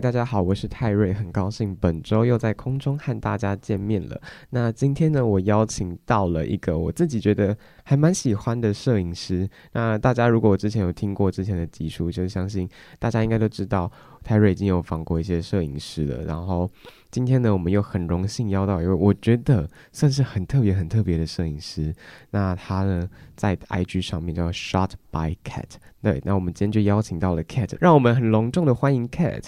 大家好，我是泰瑞，很高兴本周又在空中和大家见面了。那今天呢，我邀请到了一个我自己觉得还蛮喜欢的摄影师。那大家如果之前有听过之前的集数，就相信大家应该都知道，泰瑞已经有访过一些摄影师了。然后今天呢，我们又很荣幸邀到一位我觉得算是很特别、很特别的摄影师。那他呢，在 IG 上面叫 Shot by Cat。对，那我们今天就邀请到了 Cat，让我们很隆重的欢迎 Cat。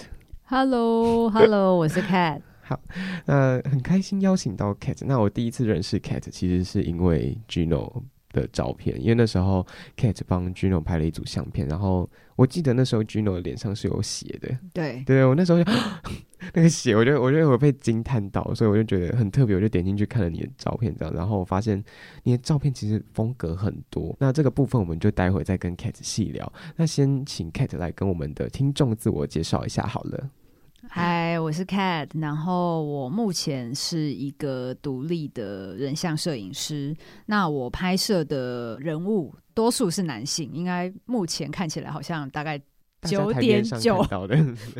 Hello，Hello，我是 Cat。好，那很开心邀请到 Cat。那我第一次认识 Cat，其实是因为 Gino 的照片，因为那时候 Cat 帮 Gino 拍了一组相片，然后我记得那时候 Gino 的脸上是有血的。对，对我那时候就 那个血，我觉得我觉得我被惊叹到，所以我就觉得很特别，我就点进去看了你的照片，这样，然后我发现你的照片其实风格很多。那这个部分我们就待会再跟 Cat 细聊。那先请 Cat 来跟我们的听众自我介绍一下好了。嗨，我是 Cat，然后我目前是一个独立的人像摄影师。那我拍摄的人物多数是男性，应该目前看起来好像大概九点九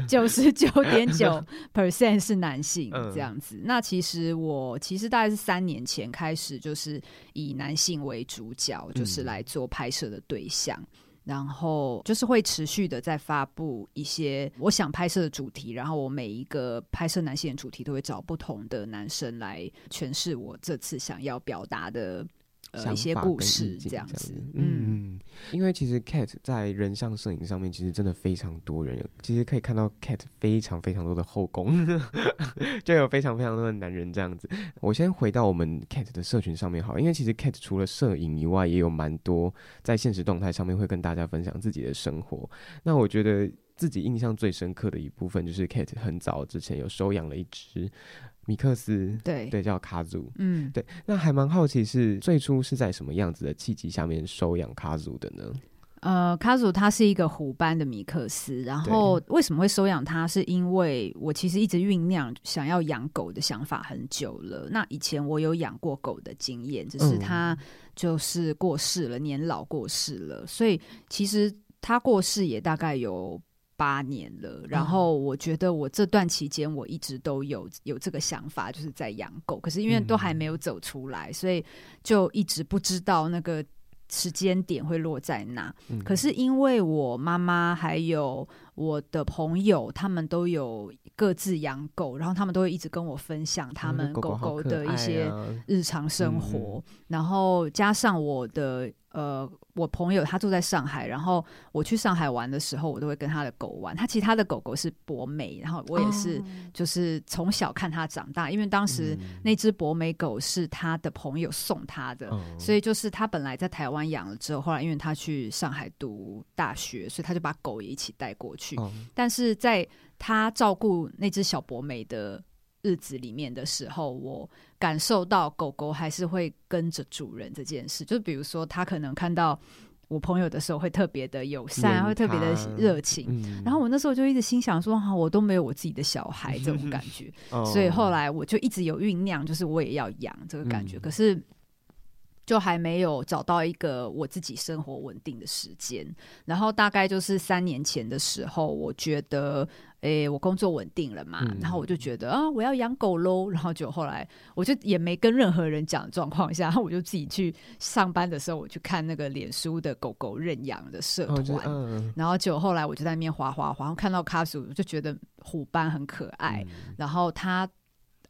九十九点九 percent 是男性这样子。那其实我其实大概是三年前开始，就是以男性为主角，就是来做拍摄的对象。然后就是会持续的在发布一些我想拍摄的主题，然后我每一个拍摄男性的主题都会找不同的男生来诠释我这次想要表达的。呃，一些故事这样子，嗯，因为其实 Cat 在人像摄影上面其实真的非常多人，其实可以看到 Cat 非常非常多的后宫，就有非常非常多的男人这样子。我先回到我们 Cat 的社群上面好，因为其实 Cat 除了摄影以外，也有蛮多在现实动态上面会跟大家分享自己的生活。那我觉得自己印象最深刻的一部分，就是 Cat 很早之前有收养了一只。米克斯，对对，叫卡祖，嗯，对。那还蛮好奇，是最初是在什么样子的契机下面收养卡祖的呢？呃，卡祖它是一个虎斑的米克斯，然后为什么会收养它？是因为我其实一直酝酿想要养狗的想法很久了。那以前我有养过狗的经验，只是它就是过世了，嗯、年老过世了，所以其实它过世也大概有。八年了，然后我觉得我这段期间我一直都有有这个想法，就是在养狗，可是因为都还没有走出来，所以就一直不知道那个时间点会落在哪。可是因为我妈妈还有我的朋友，他们都有各自养狗，然后他们都会一直跟我分享他们狗狗的一些日常生活，然后加上我的。呃，我朋友他住在上海，然后我去上海玩的时候，我都会跟他的狗玩。他其实他的狗狗是博美，然后我也是，就是从小看他长大。因为当时那只博美狗是他的朋友送他的，所以就是他本来在台湾养了之后，后来因为他去上海读大学，所以他就把狗也一起带过去。但是在他照顾那只小博美的日子里面的时候，我感受到狗狗还是会跟着主人这件事。就比如说，它可能看到我朋友的时候，会特别的友善，会特别的热情。嗯、然后我那时候就一直心想说：“哈、啊，我都没有我自己的小孩这种感觉。嗯 ”所以后来我就一直有酝酿，就是我也要养这个感觉。嗯、可是就还没有找到一个我自己生活稳定的时间。然后大概就是三年前的时候，我觉得。诶、欸，我工作稳定了嘛，嗯、然后我就觉得啊，我要养狗喽。然后就后来，我就也没跟任何人讲状况下，然后我就自己去上班的时候，我去看那个脸书的狗狗认养的社团。哦嗯、然后就后来我就在那边滑滑滑，然后看到卡鼠，就觉得虎斑很可爱。嗯、然后他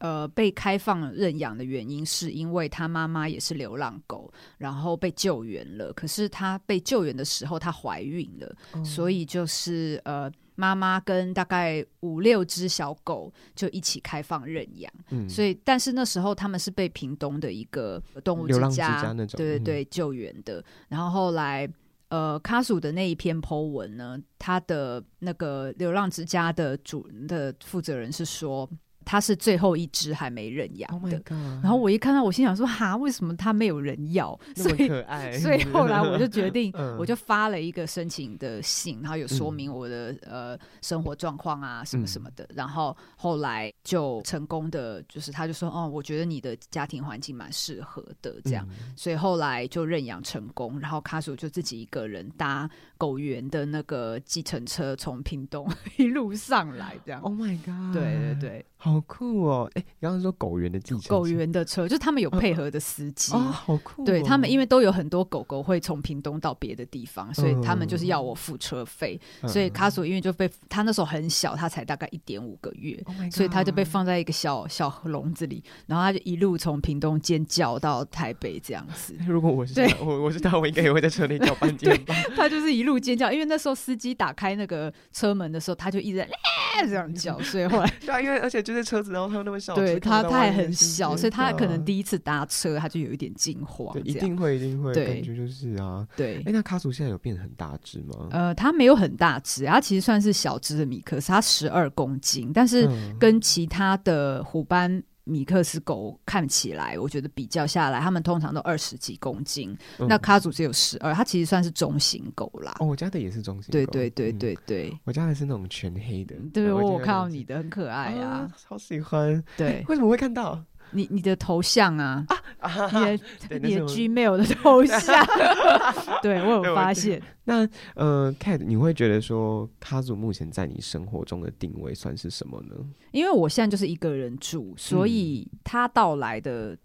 呃被开放认养的原因，是因为他妈妈也是流浪狗，然后被救援了。可是他被救援的时候，她怀孕了，哦、所以就是呃。妈妈跟大概五六只小狗就一起开放认养。嗯，所以但是那时候他们是被屏东的一个动物之家，家那种，对对对，救援的。嗯、然后后来。呃，卡祖的那一篇 po 文呢，他的那个流浪之家的主的负责人是说。他是最后一只还没认养的，oh、然后我一看到，我心想说：哈，为什么他没有人要？所以，所以后来我就决定，我就发了一个申请的信，然后有说明我的、嗯、呃生活状况啊，什么什么的。然后后来就成功的，就是他就说：哦，我觉得你的家庭环境蛮适合的，这样。嗯、所以后来就认养成功，然后卡索就自己一个人搭狗园的那个计程车从屏东 一路上来，这样。Oh my god！对对对。好酷哦！哎，刚刚说狗园的计程车，狗园的车，就是他们有配合的司机啊，好酷哦。对他们，因为都有很多狗狗会从屏东到别的地方，所以他们就是要我付车费。所以卡索因为就被他那时候很小，他才大概一点五个月，所以他就被放在一个小小笼子里，然后他就一路从屏东尖叫到台北这样子。如果我是他，我我是他，我应该也会在车内 叫半天吧。他就是一路尖叫，因为那时候司机打开那个车门的时候，他就一直在 这样叫，所以后来对啊，因为而且就。这车子，然后他那么小，对他他还很小，所以他可能第一次搭车，他就有一点惊慌。一定会，一定会，对感觉就是啊，对。哎，那卡祖现在有变得很大只吗？呃，它没有很大只，它其实算是小只的米克斯，它十二公斤，但是跟其他的虎斑。米克斯狗看起来，我觉得比较下来，他们通常都二十几公斤。嗯、那卡祖只有十二，它其实算是中型狗啦。哦，我家的也是中型狗。对对对对对，嗯、我家的是那种全黑的。对，我我看到你的很可爱啊，啊超喜欢。对，为什么会看到？你你的头像啊，你的你的 Gmail 的头像，对我有发现。那呃，Cat，你会觉得说卡祖目前在你生活中的定位算是什么呢？因为我现在就是一个人住，所以他到来的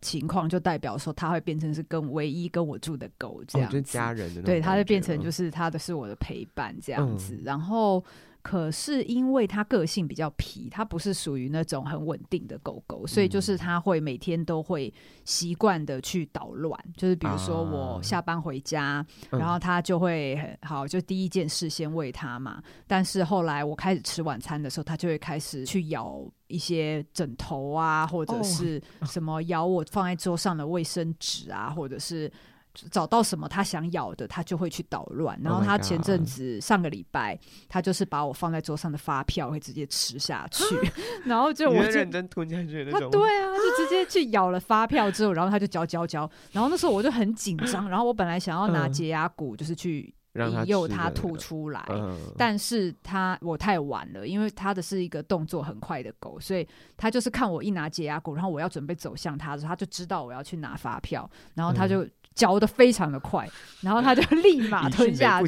情况就代表说他会变成是跟唯一跟我住的狗这样子，哦、就是家人的对，他会变成就是他的是我的陪伴这样子，嗯、然后。可是因为它个性比较皮，它不是属于那种很稳定的狗狗，所以就是它会每天都会习惯的去捣乱。就是比如说我下班回家，然后它就会很好，就第一件事先喂它嘛。但是后来我开始吃晚餐的时候，它就会开始去咬一些枕头啊，或者是什么咬我放在桌上的卫生纸啊，或者是。找到什么他想咬的，他就会去捣乱。然后他前阵子上个礼拜，他就是把我放在桌上的发票会直接吃下去，然后就我就认真吞下去他对啊，就直接去咬了发票之后，然后他就嚼嚼嚼。然后那时候我就很紧张，然后我本来想要拿解压骨就是去引诱他吐出来，但是他我太晚了，因为他的是一个动作很快的狗，所以他就是看我一拿解压骨，然后我要准备走向他的时候，他就知道我要去拿发票，然后他就。嚼得非常的快，然后他就 立马吞下去。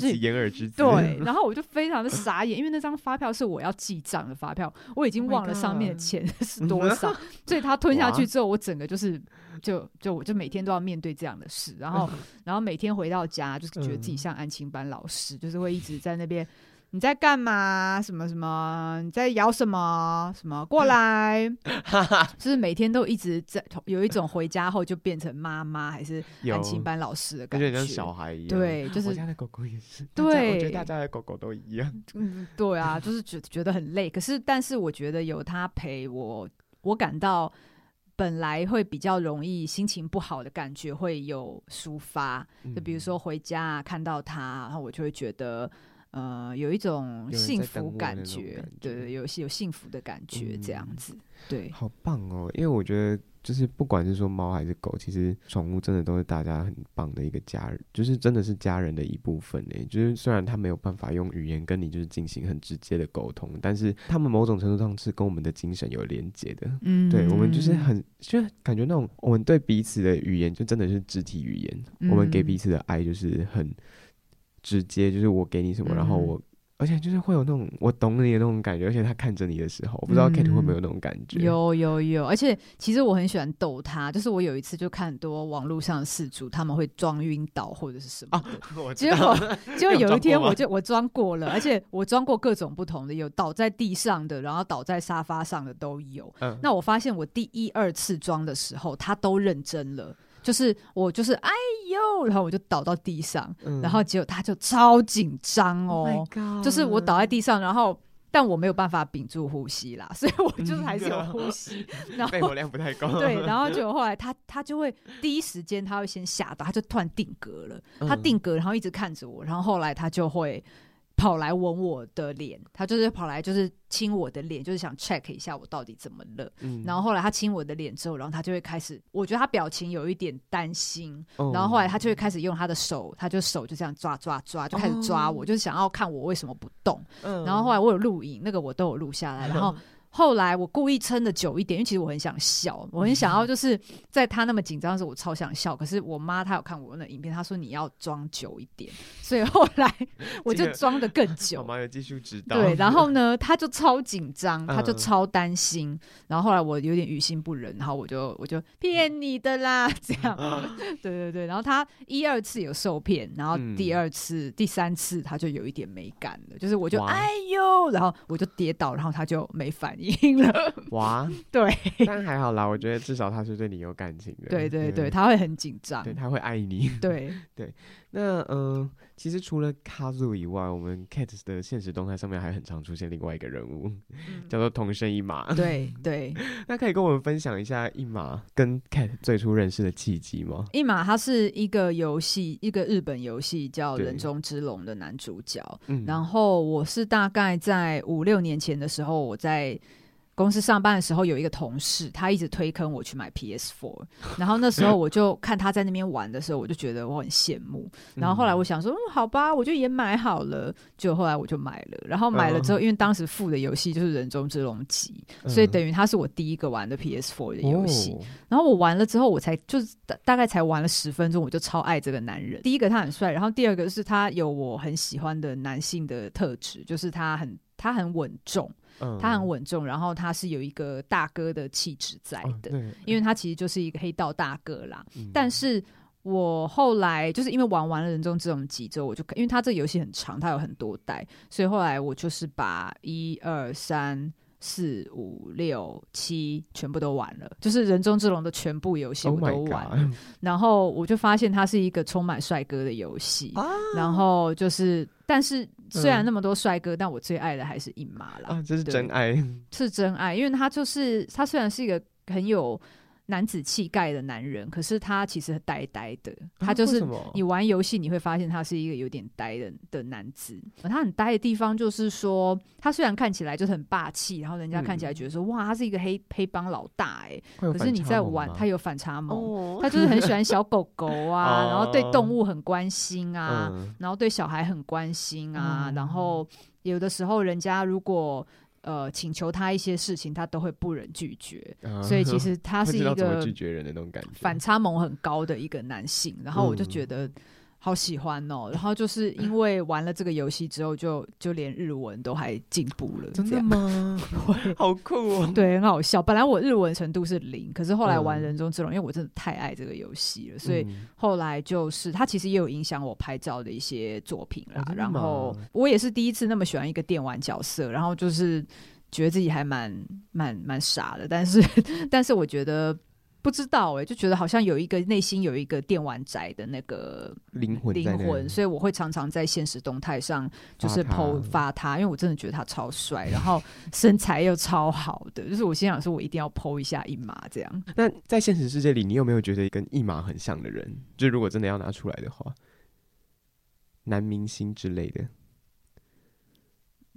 对，然后我就非常的傻眼，因为那张发票是我要记账的发票，我已经忘了上面的钱 是多少，所以他吞下去之后，我整个就是就就我就每天都要面对这样的事，然后然后每天回到家就是觉得自己像安亲班老师，就是会一直在那边。你在干嘛？什么什么？你在咬什么？什么过来？就是每天都一直在有一种回家后就变成妈妈还是安亲班老师的感觉，像小孩一样。对，就是我家的狗狗也是。对，我觉得大家的狗狗都一样。嗯，对啊，就是觉觉得很累。可是，但是我觉得有他陪我，我感到本来会比较容易心情不好的感觉会有抒发。就比如说回家看到他，然后我就会觉得。呃，有一种幸福感觉，对，有有幸福的感觉，这样子，嗯、对，好棒哦！因为我觉得，就是不管是说猫还是狗，其实宠物真的都是大家很棒的一个家人，就是真的是家人的一部分呢。就是虽然它没有办法用语言跟你就是进行很直接的沟通，但是他们某种程度上是跟我们的精神有连接的。嗯，对，我们就是很，就感觉那种我们对彼此的语言，就真的是肢体语言，嗯、我们给彼此的爱就是很。直接就是我给你什么，然后我，嗯、而且就是会有那种我懂你的那种感觉，而且他看着你的时候，我不知道 Kate 会不会有那种感觉。有有有，而且其实我很喜欢逗他，就是我有一次就看很多网络上的事主，他们会装晕倒或者是什么，结果结果有一天我就我装过了，而且我装过各种不同的，有倒在地上的，然后倒在沙发上的都有。嗯、那我发现我第一二次装的时候，他都认真了。就是我就是哎呦，然后我就倒到地上，嗯。然后结果他就超紧张哦。Oh 就是我倒在地上，然后但我没有办法屏住呼吸啦，所以我就是还是有呼吸，然后肺活量不太够。对，然后就后来他他就会第一时间他会先吓到，他就突然定格了，他定格，然后一直看着我，然后后来他就会。跑来吻我的脸，他就是跑来就是亲我的脸，就是想 check 一下我到底怎么了。嗯然后后来他亲我的脸之后，然后他就会开始，我觉得他表情有一点担心。哦然后后来他就会开始用他的手，他就手就这样抓抓抓，就开始抓我，哦就是想要看我为什么不动。嗯然后后来我有录影，那个我都有录下来，然后。后来我故意撑的久一点，因为其实我很想笑，我很想要就是在他那么紧张的时候，我超想笑。可是我妈她有看我那影片，她说你要装久一点，所以后来 我就装的更久。我妈有技术指导。对，然后呢，她就超紧张，她就嗯超担心。然后后来我有点于心不忍，然后我就我就骗你的啦，这样。对对对，然后他一二次有受骗，然后第二次、第三次他就有一点没感了，就是我就哎呦，然后我就跌倒，然后他就没反应了。哇，对但还好啦，我觉得至少他是对你有感情的。对对对，他会很紧张对。他会爱你。对，那嗯、呃其实除了 Kazu 以外，我们 Cat 的现实动态上面还很常出现另外一个人物，叫做桐生一马。对 对，那可以跟我们分享一下一马跟 Cat 最初认识的契机吗？一马他是一个游戏，一个日本游戏叫《人中之龙》的男主角。嗯，然后我是大概在五六年前的时候，我在公司上班的时候，有一个同事，他一直推坑我去买 PS Four，然后那时候我就看他在那边玩的时候，我就觉得我很羡慕。然后后来我想说，嗯，好吧，我就也买好了。就后来我就买了，然后买了之后，因为当时付的游戏就是《人中之龙》级，所以等于他是我第一个玩的 PS Four 的游戏。哦然后我玩了之后，我才就是大大概才玩了十分钟，我就超爱这个男人。第一个他很帅，然后第二个是他有我很喜欢的男性的特质，就是他很他很稳重，嗯。他很稳重，然后他是有一个大哥的气质在的，哦，因为他其实就是一个黑道大哥啦。嗯。但是我后来就是因为玩完了《人中之龙》几周，我就因为他这个游戏很长，它有很多代，所以后来我就是把一二三。四五六七全部都玩了，就是《人中之龙》的全部游戏 Oh 我都玩。然后我就发现它是一个充满帅哥的游戏，啊。然后就是，但是虽然那么多帅哥，但我最爱的还是一马啦，啊，这是真爱。是真爱，因为他就是他虽然是一个很有男子气概的男人，可是他其实很呆呆的，他就是你玩游戏你会发现他是一个有点呆的的男子。他很呆的地方就是说，他虽然看起来就是很霸气，然后人家看起来觉得说、哇，他是一个黑黑帮老大哎、会有可是你在玩，他有有反差萌。哦他就是很喜欢小狗狗啊，哦然后对动物很关心啊，嗯然后对小孩很关心啊，嗯然后有的时候人家如果呃请求他一些事情，他都会不忍拒绝，啊所以其实他是一个 拒绝人的那种感觉。反差萌很高的一个男性，然后我就觉得。好喜欢哦，然后就是因为玩了这个游戏之后就，就就连日文都还进步了，真的？吗？好酷哦！对，很好笑。本来我日文程度是零，可是后来玩嗯《人中之龙》，因为我真的太爱这个游戏了，所以嗯后来就是它其实也有影响我拍照的一些作品啦。然后我也是第一次那么喜欢一个电玩角色，然后就是觉得自己还蛮蛮蛮傻的，但是 但是我觉得。不知道哎、欸，就觉得好像有一个内心有一个电玩宅的那个灵魂灵魂，所以我会常常在现实动态上就是发他 PO 发他，因为我真的觉得他超帅，然后身材又超好的，就是我心想说我一定要 PO 一下一马这样。那在现实世界里，你有没有觉得跟一马很像的人？就如果真的要拿出来的话，男明星之类的。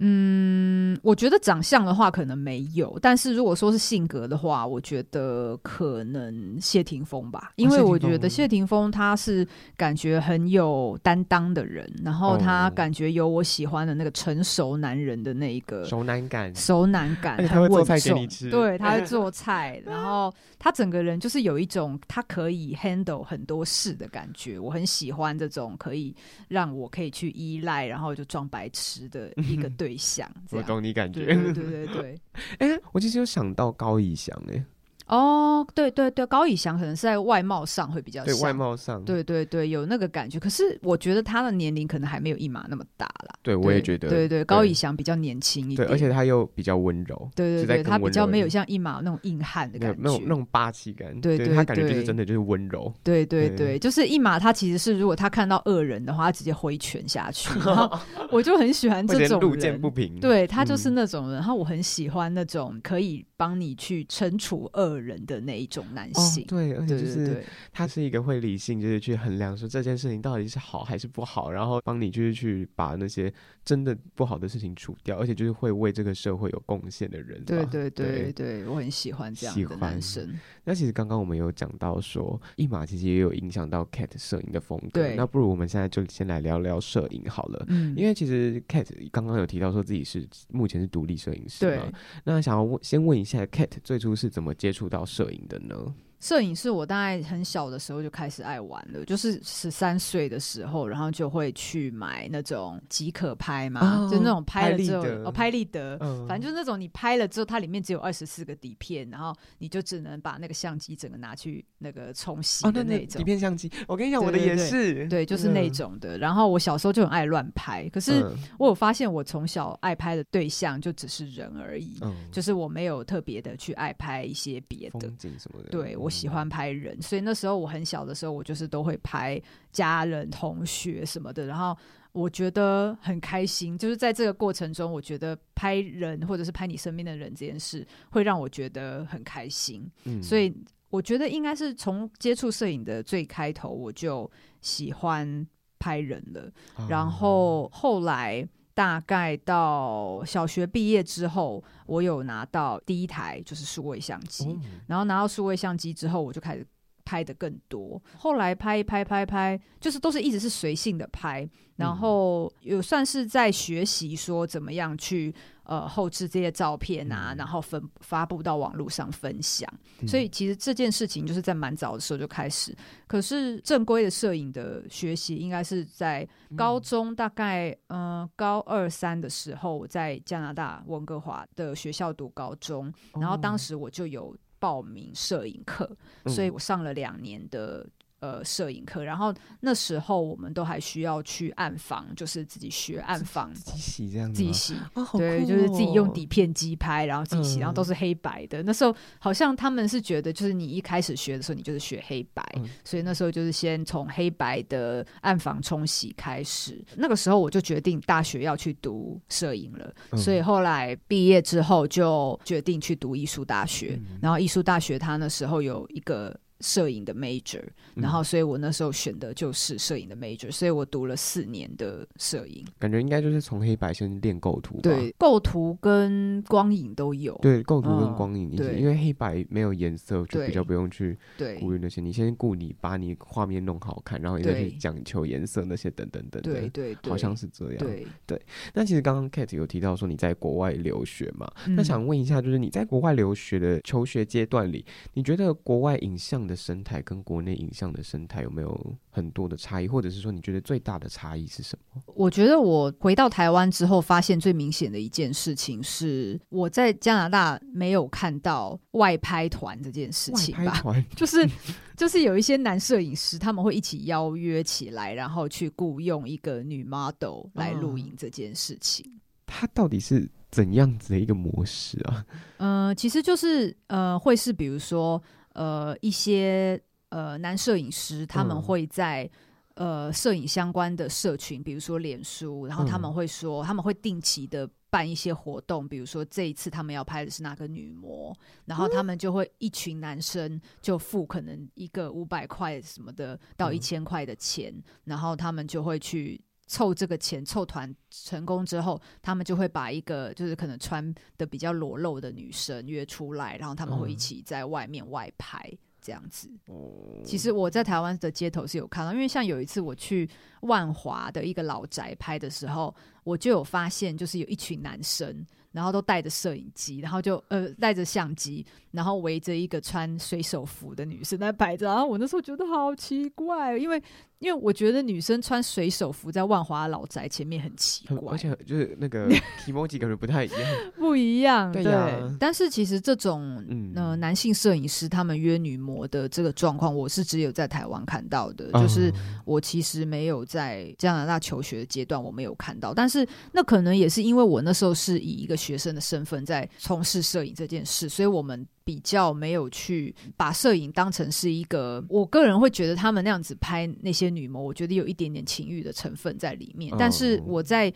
嗯，我觉得长相的话可能没有，但是如果说是性格的话，我觉得可能谢霆锋吧，因为我觉得谢霆锋他是感觉很有担当的人，然后他感觉有我喜欢的那个成熟男人的那一个熟男感，熟男感，他会做菜给你吃，对，他会 做菜，然后他整个人就是有一种他可以 handle 很多事的感觉，我很喜欢这种可以让我可以去依赖，然后就装白痴的一个对 象。我懂你感觉，对对对。哎、欸，我其实有想到高以翔哎、欸，哦，对对对，高以翔可能是在外貌上会比较像，对外貌上，对对对，有那个感觉。可是我觉得他的年龄可能还没有一马那么大啦。对，我也觉得，对对，对，高以翔比较年轻一点，对，而且他又比较温柔，对对对，他比较没有像一马那种硬汉的感觉，那种那种霸气感，对对，他感觉就是真的就是温柔，对对对，就是一马他其实是如果他看到恶人的话，他直接挥拳下去，然后我就很喜欢这种，路见不平，对他就是那种人，然后我很喜欢那种可以帮你去惩处恶人的那一种。男性、哦、对，而且就是他是一个会理性，就是去衡量说这件事情到底是好还是不好，然后帮你就是去把那些真的不好的事情除掉，而且就是会为这个社会有贡献的人。对对对对，对，我很喜欢这样的男生。那其实刚刚我们有讲到说，一马其实也有影响到 Cat 摄影的风格。对，那不如我们现在就先来聊聊摄影好了。嗯，因为其实 Cat 刚刚有提到说自己是目前是独立摄影师嘛。对。那想要问，先问一下 Cat 最初是怎么接触到摄影的呢？摄影是我大概很小的时候就开始爱玩了，就是十三岁的时候，然后就会去买那种即可拍嘛，哦、就那种拍了之后，哦，拍立得，嗯、反正就是那种你拍了之后，它里面只有二十四个底片，然后你就只能把那个相机整个拿去那个冲洗的那种、哦、底片相机。我跟你讲，我的也是，对，对，就是那种的。然后我小时候就很爱乱拍，可是我有发现，我从小爱拍的对象就只是人而已，嗯、就是我没有特别的去爱拍一些别的风景什么的。对我。喜欢拍人，所以那时候我很小的时候，我就是都会拍家人、同学什么的，然后我觉得很开心。就是在这个过程中，我觉得拍人或者是拍你身边的人这件事，会让我觉得很开心。嗯，所以我觉得应该是从接触摄影的最开头，我就喜欢拍人了。啊、然后后来。大概到小学毕业之后，我有拿到第一台就是数位相机，嗯、然后拿到数位相机之后，我就开始拍的更多。后来拍一拍拍拍，就是都是一直是随性的拍，然后有算是在学习说怎么样去。呃，后置这些照片啊，嗯、然后分发布到网络上分享，嗯、所以其实这件事情就是在蛮早的时候就开始。可是正规的摄影的学习，应该是在高中，大概嗯、呃、高二三的时候，我在加拿大温哥华的学校读高中，然后当时我就有报名摄影课，嗯、所以我上了两年的。呃，摄影课，然后那时候我们都还需要去暗房，就是自己学暗房，自己洗这样子，自己洗，哦、对，就是自己用底片机拍，然后自己洗，嗯、然后都是黑白的。那时候好像他们是觉得，就是你一开始学的时候，你就是学黑白，嗯、所以那时候就是先从黑白的暗房冲洗开始。那个时候我就决定大学要去读摄影了，嗯、所以后来毕业之后就决定去读艺术大学。嗯、然后艺术大学他那时候有一个。摄影的 major，然后所以我那时候选的就是摄影的 major，所以我读了四年的摄影。感觉应该就是从黑白先练构图吧？对，构图跟光影都有。对，构图跟光影，对，因为黑白没有颜色，就比较不用去顾虑那些。你先顾你把你画面弄好看，然后你再去讲求颜色那些等等等等。对对，好像是这样。对对。那其实刚刚 Kate 有提到说你在国外留学嘛？那想问一下，就是你在国外留学的求学阶段里，你觉得国外影像的生态跟国内影像的生态有没有很多的差异，或者是说你觉得最大的差异是什么？我觉得我回到台湾之后，发现最明显的一件事情是，我在加拿大没有看到外拍团这件事情吧？就是就是有一些男摄影师他们会一起邀约起来，然后去雇佣一个女 model 来录影这件事情。他、啊、到底是怎样子的一个模式啊？嗯、呃，其实就是呃，会是比如说。呃，一些呃男摄影师他们会在、嗯、呃摄影相关的社群，比如说脸书，然后他们会说、嗯、他们会定期的办一些活动，比如说这一次他们要拍的是哪个女模，然后他们就会一群男生就付可能一个五百块什么的到一千块的钱，嗯、然后他们就会去。凑这个钱，凑团成功之后，他们就会把一个就是可能穿的比较裸露的女生约出来，然后他们会一起在外面外拍这样子。嗯、其实我在台湾的街头是有看到，因为像有一次我去万华的一个老宅拍的时候，我就有发现，就是有一群男生。然后都带着摄影机，然后就呃带着相机，然后围着一个穿水手服的女生在拍照。然后我那时候觉得好奇怪，因为因为我觉得女生穿水手服在万华老宅前面很奇怪，而且就是那个 emoji 感觉不太一样，不一样。对，对，但是其实这种嗯、呃、男性摄影师他们约女模的这个状况，我是只有在台湾看到的，嗯、就是我其实没有在加拿大求学的阶段我没有看到，但是那可能也是因为我那时候是以一个学生的身份在从事摄影这件事，所以我们比较没有去把摄影当成是一个。我个人会觉得他们那样子拍那些女模，我觉得有一点点情欲的成分在里面。但是我在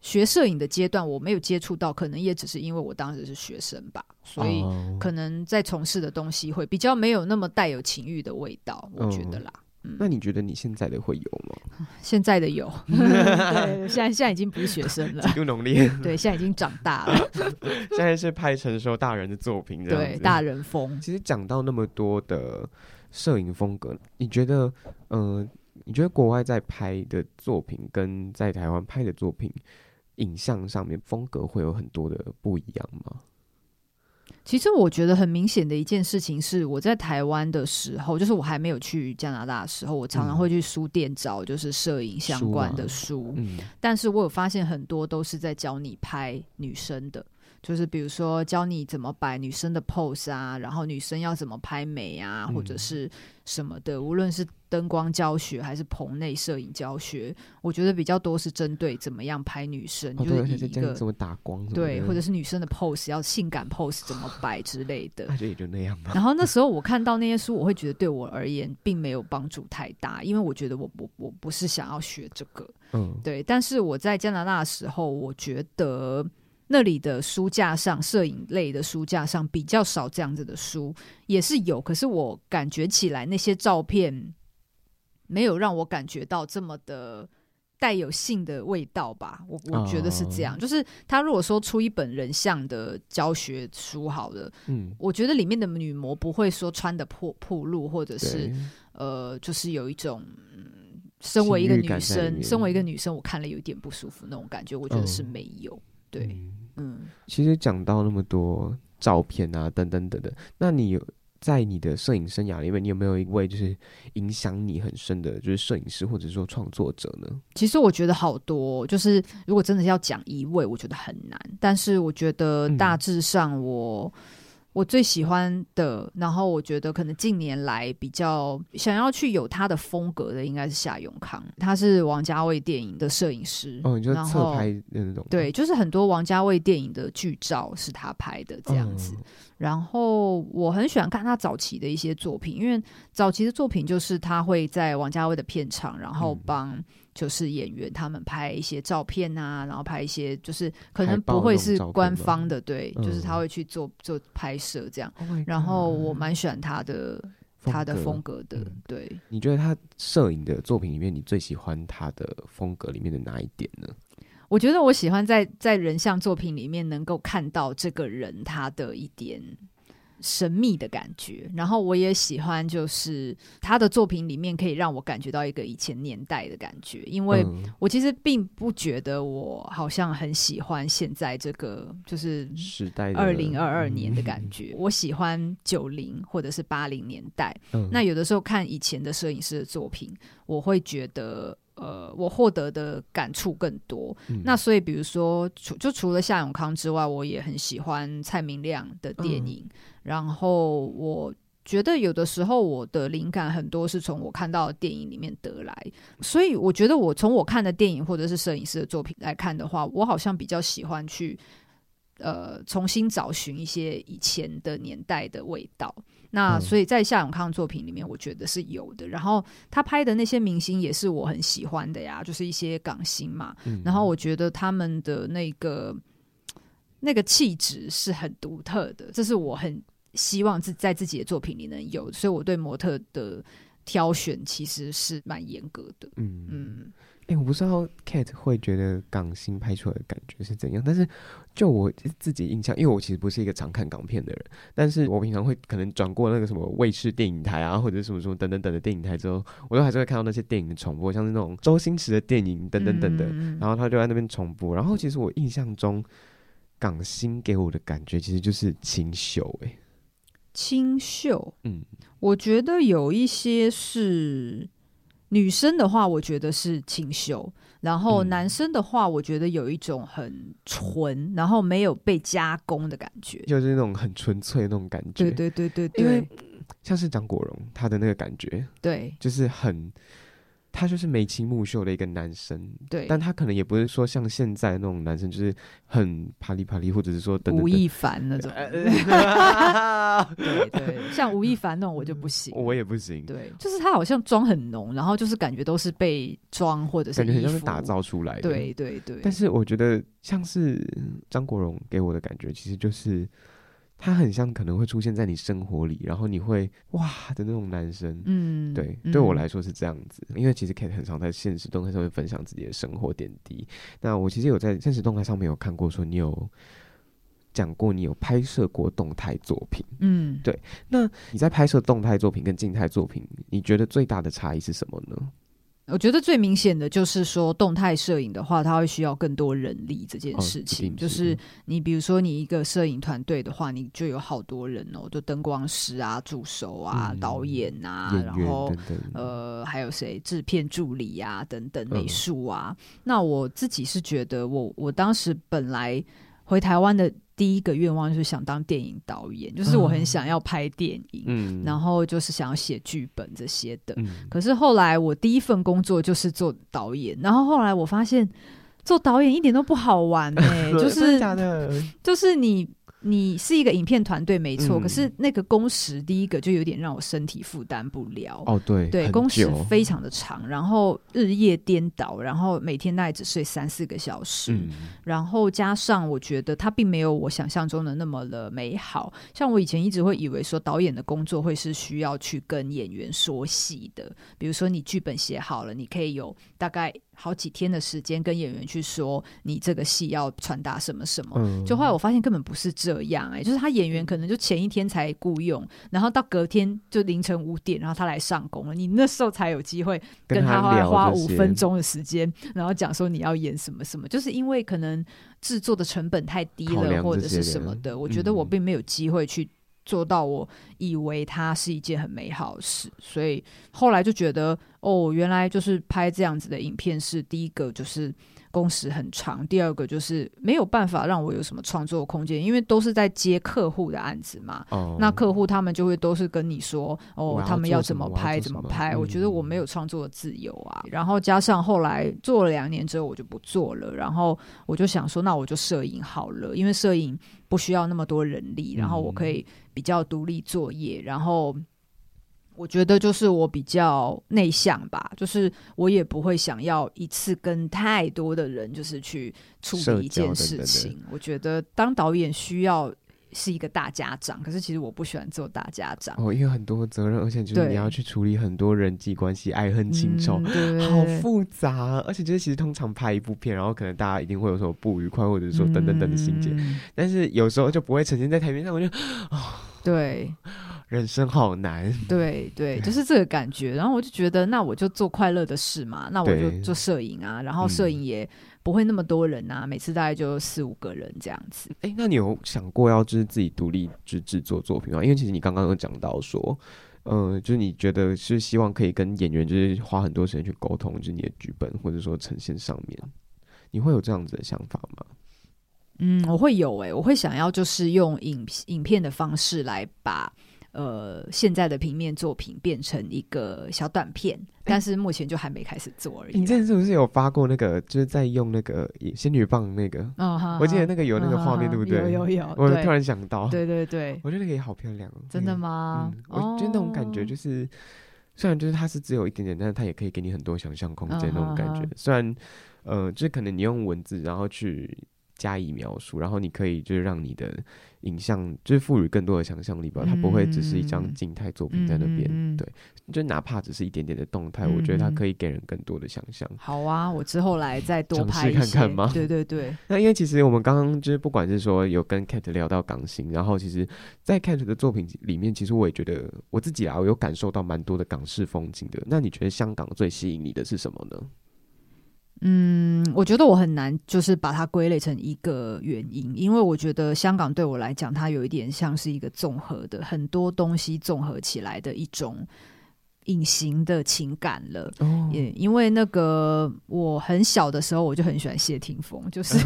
学摄影的阶段，我没有接触到，可能也只是因为我当时是学生吧，所以可能在从事的东西会比较没有那么带有情欲的味道，我觉得啦。嗯、那你觉得你现在的会有吗？现在的有，对，现在现在已经不是学生了，极度浓烈。对，现在已经长大了，现在是拍成熟大人的作品，对，大人风。其实讲到那么多的摄影风格，你觉得，嗯、呃，你觉得国外在拍的作品跟在台湾拍的作品，影像上面风格会有很多的不一样吗？其实我觉得很明显的一件事情是，我在台湾的时候，就是我还没有去加拿大的时候，我常常会去书店找就是摄影相关的书，书啊，嗯，但是我有发现很多都是在教你拍女生的。就是比如说教你怎么摆女生的 pose 啊，然后女生要怎么拍美啊，或者是什么的，无论是灯光教学还是棚内摄影教学，我觉得比较多是针对怎么样拍女生，哦、就是一个怎么打光，对，或者是女生的 pose 要性感 pose 怎么摆之类的。那就也就那样吧。然后那时候我看到那些书，我会觉得对我而言并没有帮助太大，因为我觉得我我我不是想要学这个，嗯，对。但是我在加拿大的时候，我觉得。那里的书架上，摄影类的书架上比较少这样子的书，也是有。可是我感觉起来，那些照片没有让我感觉到这么的带有性的味道吧？我我觉得是这样。Oh. 就是他如果说出一本人像的教学书好了，嗯，我觉得里面的女模不会说穿的破破露，或者是呃，就是有一种，身为一个女生，身为一个女生，我看了有点不舒服那种感觉，我觉得是没有。Oh. 对，嗯，其实讲到那么多照片啊，等等等等，那你有在你的摄影生涯里面，你有没有一位就是影响你很深的，就是摄影师或者说创作者呢？其实我觉得好多，就是如果真的要讲一位，我觉得很难。但是我觉得大致上我。嗯我最喜欢的，然后我觉得可能近年来比较想要去有他的风格的，应该是夏永康。他是王家卫电影的摄影师，哦，你就侧拍的那种。对，就是很多王家卫电影的剧照是他拍的这样子。嗯。然后我很喜欢看他早期的一些作品，因为早期的作品就是他会在王家卫的片场，然后帮。就是演员他们拍一些照片啊，然后拍一些就是可能不会是官方的，对，就是他会去做做拍摄这样。Oh、然后我蛮喜欢他的他的风格的，对。你觉得他摄影的作品里面，你最喜欢他的风格里面的哪一点呢？我觉得我喜欢在在人像作品里面能够看到这个人他的一点。神秘的感觉，然后我也喜欢，就是他的作品里面可以让我感觉到一个以前年代的感觉，因为我其实并不觉得我好像很喜欢现在这个就是时代二零二二年的感觉，我喜欢九零或者是八零年代。那有的时候看以前的摄影师的作品，我会觉得。呃，我获得的感触更多。嗯、那所以，比如说，除就除了夏永康之外，我也很喜欢蔡明亮的电影。嗯、然后，我觉得有的时候我的灵感很多是从我看到的电影里面得来。所以，我觉得我从我看的电影或者是摄影师的作品来看的话，我好像比较喜欢去呃重新找寻一些以前的年代的味道。那所以，在夏永康作品里面，我觉得是有的。然后他拍的那些明星也是我很喜欢的呀，就是一些港星嘛。然后我觉得他们的那个那个气质是很独特的，这是我很希望自在自己的作品里能有。所以我对模特的挑选其实是蛮严格的。嗯嗯。哎、欸，我不知道 Kate 会觉得港星拍出来的感觉是怎样，但是就我自己印象，因为我其实不是一个常看港片的人，但是我平常会可能转过那个什么卫视电影台啊，或者什么什么等等等的电影台之后，我都还是会看到那些电影的重播，像是那种周星驰的电影等等等等，然后他就在那边重播。然后其实我印象中港星给我的感觉其实就是清秀、欸，哎，清秀，嗯，我觉得有一些是。女生的话，我觉得是清秀；然后男生的话，我觉得有一种很纯，然后没有被加工的感觉，就是那种很纯粹的那种感觉。对对对对对，因为像是张国荣他的那个感觉，对，就是很。他就是眉清目秀的一个男生，对，但他可能也不是说像现在那种男生，就是很啪里啪里，或者是说等吴亦凡那种，对对，像吴亦凡那种我就不行，我也不行，对，就是他好像妆很浓，然后就是感觉都是被妆或者是感觉很像是打造出来的，对对对。但是我觉得像是张国荣给我的感觉，其实就是。他很像可能会出现在你生活里，然后你会哇的那种男生，嗯，对，对我来说是这样子。嗯、因为其实 Kate 很常在现实动态上面分享自己的生活点滴。那我其实有在现实动态上面有看过，说你有讲过你有拍摄过动态作品，嗯，对。那你在拍摄动态作品跟静态作品，你觉得最大的差异是什么呢？我觉得最明显的就是说，动态摄影的话，它会需要更多人力这件事情。就是你比如说，你一个摄影团队的话，你就有好多人哦，就灯光师啊、助手啊、嗯、导演啊，演然后呃，还有谁制片助理啊等等美术啊。嗯、那我自己是觉得我，我我当时本来回台湾的。第一个愿望就是想当电影导演，就是我很想要拍电影，嗯，然后就是想要写剧本这些的。嗯，可是后来我第一份工作就是做导演，然后后来我发现做导演一点都不好玩哎、欸，就是就是你。你是一个影片团队没错，嗯、可是那个工时第一个就有点让我身体负担不了。哦，对，对，工时非常的长，然后日夜颠倒，然后每天大概只睡三四个小时，嗯、然后加上我觉得它并没有我想象中的那么的美好。像我以前一直会以为说导演的工作会是需要去跟演员说戏的，比如说你剧本写好了，你可以有大概。好几天的时间跟演员去说你这个戏要传达什么什么，嗯、就后来我发现根本不是这样哎、欸，就是他演员可能就前一天才雇佣，然后到隔天就凌晨五点，然后他来上工了，你那时候才有机会跟他花花五分钟的时间，然后讲说你要演什么什么，就是因为可能制作的成本太低了或者是什么的，我觉得我并没有机会去。做到我以为它是一件很美好的事，所以后来就觉得哦，原来就是拍这样子的影片是第一个就是工时很长，第二个就是没有办法让我有什么创作空间，因为都是在接客户的案子嘛。哦，那客户他们就会都是跟你说哦，他们要怎么拍怎么，拍。嗯，我觉得我没有创作的自由啊。然后加上后来做了两年之后，我就不做了。然后我就想说，那我就摄影好了，因为摄影不需要那么多人力，然后我可以。比较独立作业，然后我觉得就是我比较内向吧，就是我也不会想要一次跟太多的人就是去处理一件事情。等等，我觉得当导演需要是一个大家长，可是其实我不喜欢做大家长哦，因为很多责任，而且就是你要去处理很多人际关系、爱恨情仇，嗯、好复杂。而且就是其实通常拍一部片，然后可能大家一定会有什么不愉快，或者说等等等的情节，嗯、但是有时候就不会呈现在台面上，我就哦。对，人生好难。对对，就是这个感觉。然后我就觉得，那我就做快乐的事嘛。那我就做摄影啊，然后摄影也不会那么多人啊，嗯、每次大概就四五个人这样子。哎，那你有想过要就是自己独立去制作作品吗？因为其实你刚刚有讲到说，嗯、呃，就是你觉得是希望可以跟演员就是花很多时间去沟通，就是你的剧本或者说呈现上面，你会有这样子的想法吗？嗯，我会有诶、欸，我会想要就是用影影片的方式来把呃现在的平面作品变成一个小短片，欸、但是目前就还没开始做而已。你之前是不是有发过那个，就是在用那个仙女棒那个？嗯哈，我记得那个有那个画面，对不对？有有有。我突然想到，对对对，我觉得那个也好漂亮。真的吗？嗯，我觉得那种感觉就是，虽然就是它是只有一点点，但是它也可以给你很多想象空间那种感觉。虽然呃，就是可能你用文字然后去。加以描述，然后你可以就是让你的影像就是赋予更多的想象力吧，它不会只是一张静态作品在那边，嗯、对，就哪怕只是一点点的动态，嗯、我觉得它可以给人更多的想象。好啊，我之后来再多拍看看吗？对对对。那因为其实我们刚刚就是不管是说有跟 Cat 聊到港星，然后其实，在 Cat 的作品里面，其实我也觉得我自己啊，我有感受到蛮多的港式风景的。那你觉得香港最吸引你的是什么呢？嗯，我觉得我很难就是把它归类成一个原因，因为我觉得香港对我来讲，它有一点像是一个综合的很多东西综合起来的一种。隐形的情感了，也、oh. 因为那个我很小的时候我就很喜欢谢霆锋，就是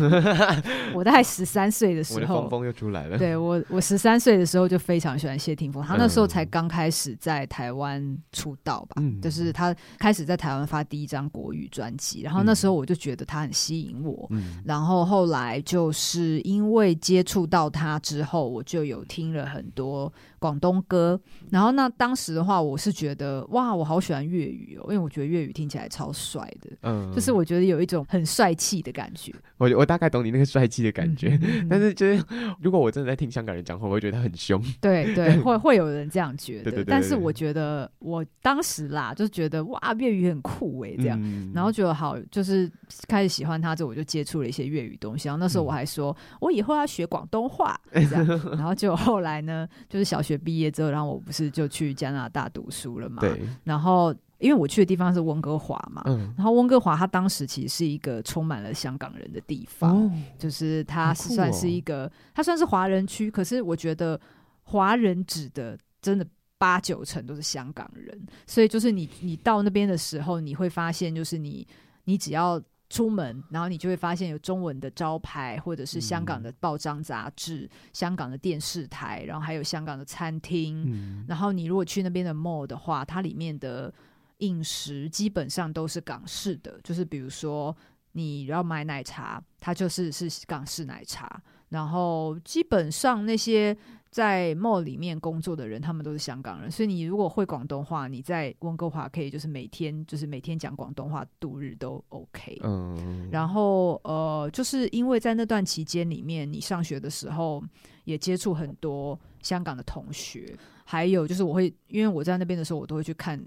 我大概十三岁的时候，风风又出来了。对我，我十三岁的时候就非常喜欢谢霆锋，他那时候才刚开始在台湾出道吧，嗯、就是他开始在台湾发第一张国语专辑，然后那时候我就觉得他很吸引我，嗯、然后后来就是因为接触到他之后，我就有听了很多广东歌，然后那当时的话，我是觉得。哇，我好喜欢粤语哦，因为我觉得粤语听起来超帅的，嗯，就是我觉得有一种很帅气的感觉。我我大概懂你那个帅气的感觉，嗯、但是就是如果我真的在听香港人讲话，我会觉得他很凶。对对，会会有人这样觉得。对对对对，但是我觉得我当时啦，就觉得哇，粤语很酷诶，这样，嗯、然后觉得好，就是开始喜欢他之后，我就接触了一些粤语东西。然后那时候我还说，嗯、我以后要学广东话，这样。然后就后来呢，就是小学毕业之后，然后我不是就去加拿大读书了嘛？对。然后，因为我去的地方是温哥华嘛，嗯、然后温哥华它当时其实是一个充满了香港人的地方，哦、就是它算是一个，哦、它算是华人区，可是我觉得华人指的真的八九成都是香港人，所以就是你你到那边的时候，你会发现就是你你只要。出门，然后你就会发现有中文的招牌，或者是香港的报章杂志、嗯、香港的电视台，然后还有香港的餐厅。嗯、然后你如果去那边的 mall 的话，它里面的饮食基本上都是港式的，就是比如说你要买奶茶，它就是是港式奶茶。然后基本上那些。在 mall 里面工作的人，他们都是香港人，所以你如果会广东话，你在温哥华可以就是每天就是每天讲广东话度日都 OK。嗯，然后呃，就是因为在那段期间里面，你上学的时候也接触很多香港的同学，还有就是我会因为我在那边的时候，我都会去看。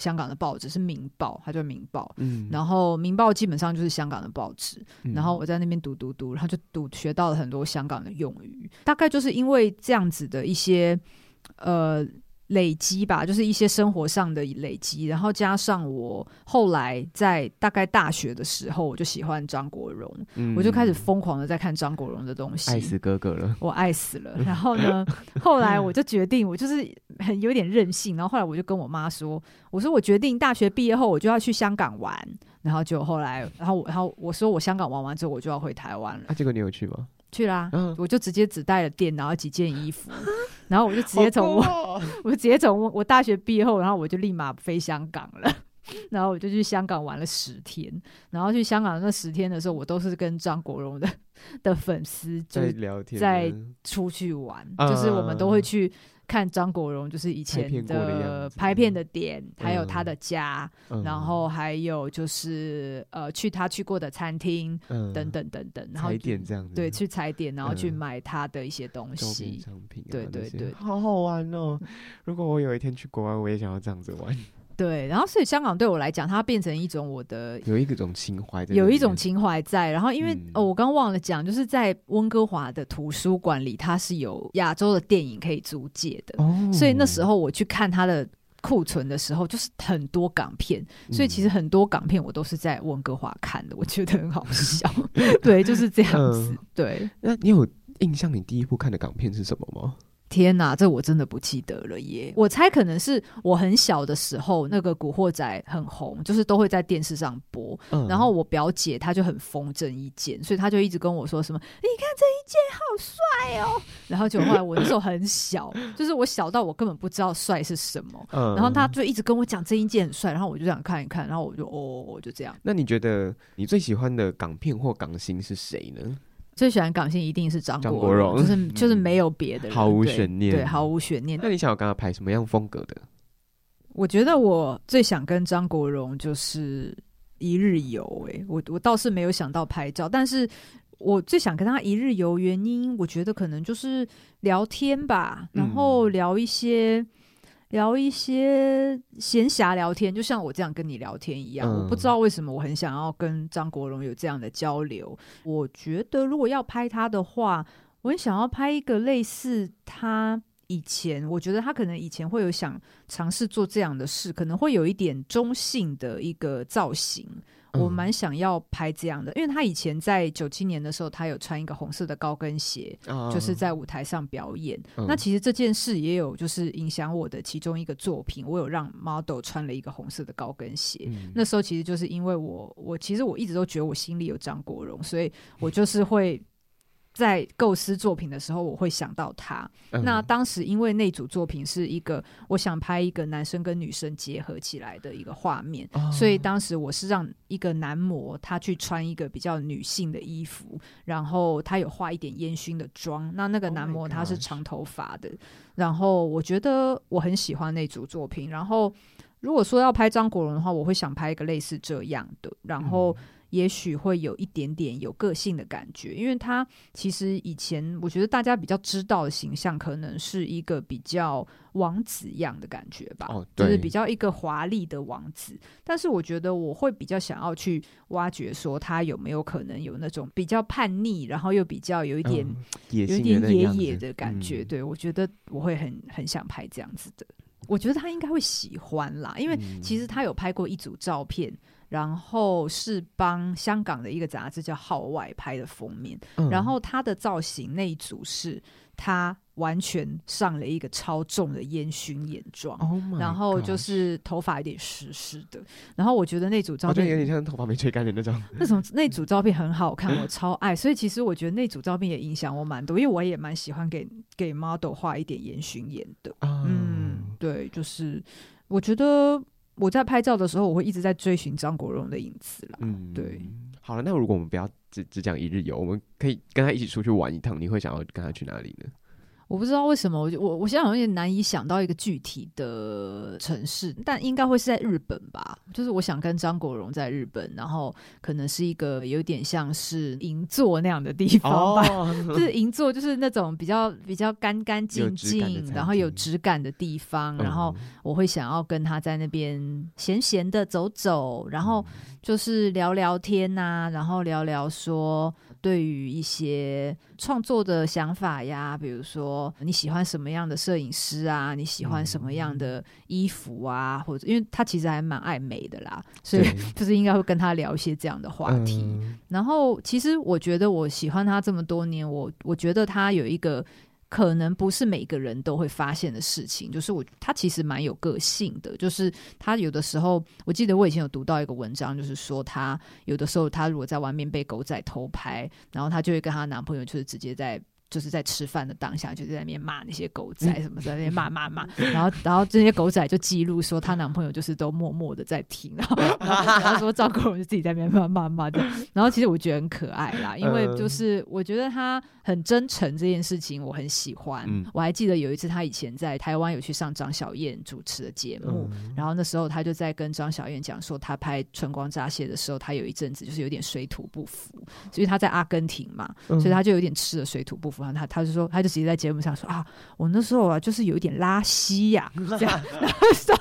香港的报纸是《明报》，它叫《明报》。嗯，然后《明报》基本上就是香港的报纸。嗯、然后我在那边读读读，然后就读学到了很多香港的用语。大概就是因为这样子的一些呃。累积吧，就是一些生活上的累积，然后加上我后来在大概大学的时候，我就喜欢张国荣，嗯、我就开始疯狂的在看张国荣的东西，爱死哥哥了，我爱死了。然后呢，后来我就决定，我就是很有点任性，然后后来我就跟我妈说，我说我决定大学毕业后我就要去香港玩，然后就后来，然后然后我说我香港玩完之后我就要回台湾了。啊，这个你有去吗？去啦，嗯、我就直接只带了电脑几件衣服，然后我就直接从我，哦、我直接从我大学毕业后，然后我就立马飞香港了，然后我就去香港玩了十天，然后去香港那十天的时候，我都是跟张国荣的的粉丝在聊天，在出去玩，就是我们都会去。看张国荣就是以前的拍片的点，还有他的家，然后还有就是呃去他去过的餐厅等等等等，然后踩点这样子，对，去踩点，然后去买他的一些东西，对对对，好好玩哦！如果我有一天去国外，我也想要这样子玩。对，然后所以香港对我来讲，它变成一种我的有一种情怀，有一种情怀在。然后因为、嗯、哦，我刚忘了讲，就是在温哥华的图书馆里，它是有亚洲的电影可以租借的。哦，所以那时候我去看它的库存的时候，就是很多港片。所以其实很多港片我都是在温哥华看的，我觉得很好笑。对，就是这样子。嗯、对，那你有印象你第一部看的港片是什么吗？天呐，这我真的不记得了耶！我猜可能是我很小的时候，那个《古惑仔》很红，就是都会在电视上播。嗯、然后我表姐她就很疯郑伊健，所以她就一直跟我说什么：“你看郑伊健好帅哦。”然后就后来我那时候很小，就是我小到我根本不知道帅是什么。嗯、然后她就一直跟我讲郑伊健很帅，然后我就想看一看，然后我就哦，就这样。那你觉得你最喜欢的港片或港星是谁呢？最喜欢港星一定是张国荣，就是就是没有别的人，毫无悬念，对，毫无悬念。那你想要跟他拍什么样风格的？我觉得我最想跟张国荣就是一日游。哎，我我倒是没有想到拍照，但是我最想跟他一日游原因，我觉得可能就是聊天吧，然后聊一些。聊一些闲暇聊天，就像我这样跟你聊天一样。嗯、我不知道为什么我很想要跟张国荣有这样的交流。我觉得如果要拍他的话，我很想要拍一个类似他以前，我觉得他可能以前会有想尝试做这样的事，可能会有一点中性的一个造型。我蛮想要拍这样的，因为他以前在九七年的时候，他有穿一个红色的高跟鞋，嗯、就是在舞台上表演。嗯、那其实这件事也有就是影响我的其中一个作品，我有让 model 穿了一个红色的高跟鞋。嗯、那时候其实就是因为我，我其实我一直都觉得我心里有张国荣，所以我就是会。在构思作品的时候，我会想到他。嗯、那当时因为那组作品是一个我想拍一个男生跟女生结合起来的一个画面，哦、所以当时我是让一个男模他去穿一个比较女性的衣服，然后他有画一点烟熏的妆。那那个男模他是长头发的，然后我觉得我很喜欢那组作品。然后如果说要拍张国荣的话，我会想拍一个类似这样的。然后。嗯也许会有一点点有个性的感觉，因为他其实以前我觉得大家比较知道的形象，可能是一个比较王子样的感觉吧，哦、就是比较一个华丽的王子。但是我觉得我会比较想要去挖掘，说他有没有可能有那种比较叛逆，然后又比较有一点、嗯、有一点野野的感觉。嗯、对，我觉得我会很很想拍这样子的。我觉得他应该会喜欢啦，因为其实他有拍过一组照片。然后是帮香港的一个杂志叫《号外》拍的封面，嗯、然后他的造型那一组是他完全上了一个超重的烟熏眼妆，oh、然后就是头发有点湿湿的，然后我觉得那组照片有点像头发没吹干的那种，那种那组照片很好看，我超爱，所以其实我觉得那组照片也影响我蛮多，因为我也蛮喜欢给给 model 画一点烟熏眼的，嗯，嗯，对，就是我觉得。我在拍照的时候，我会一直在追寻张国荣的影子啦。嗯，对。好了，那如果我们不要只只讲一日游，我们可以跟他一起出去玩一趟，你会想要跟他去哪里呢？我不知道为什么，我我我现在好像有点难以想到一个具体的城市，但应该会是在日本吧。就是我想跟张国荣在日本，然后可能是一个有点像是银座那样的地方吧，哦、就是银座，就是那种比较比较干干净净，然后有质感的地方。嗯、然后我会想要跟他在那边闲闲的走走，然后就是聊聊天呐、啊，然后聊聊说。对于一些创作的想法呀，比如说你喜欢什么样的摄影师啊？你喜欢什么样的衣服啊？或者因为他其实还蛮爱美的啦，所以就 是应该会跟他聊一些这样的话题。然后其实我觉得我喜欢他这么多年，我我觉得他有一个。可能不是每个人都会发现的事情，就是我他其实蛮有个性的，就是他有的时候，我记得我以前有读到一个文章，就是说他有的时候他如果在外面被狗仔偷拍，然后他就会跟他男朋友就是直接在。就是在吃饭的当下，就在那边骂那些狗仔什么，在那边骂骂骂，然后然后这些狗仔就记录说，她男朋友就是都默默的在听，然后然后说赵国荣就自己在那边骂骂骂的，然后其实我觉得很可爱啦，因为就是我觉得他很真诚这件事情我很喜欢。我还记得有一次他以前在台湾有去上张小燕主持的节目，然后那时候他就在跟张小燕讲说，他拍《春光乍泄》的时候，他有一阵子就是有点水土不服，所以他在阿根廷嘛，所以他就有点吃了水土不服。他他就说，他就直接在节目上说啊，我那时候啊，就是有一点拉稀呀、啊，这样。然后说，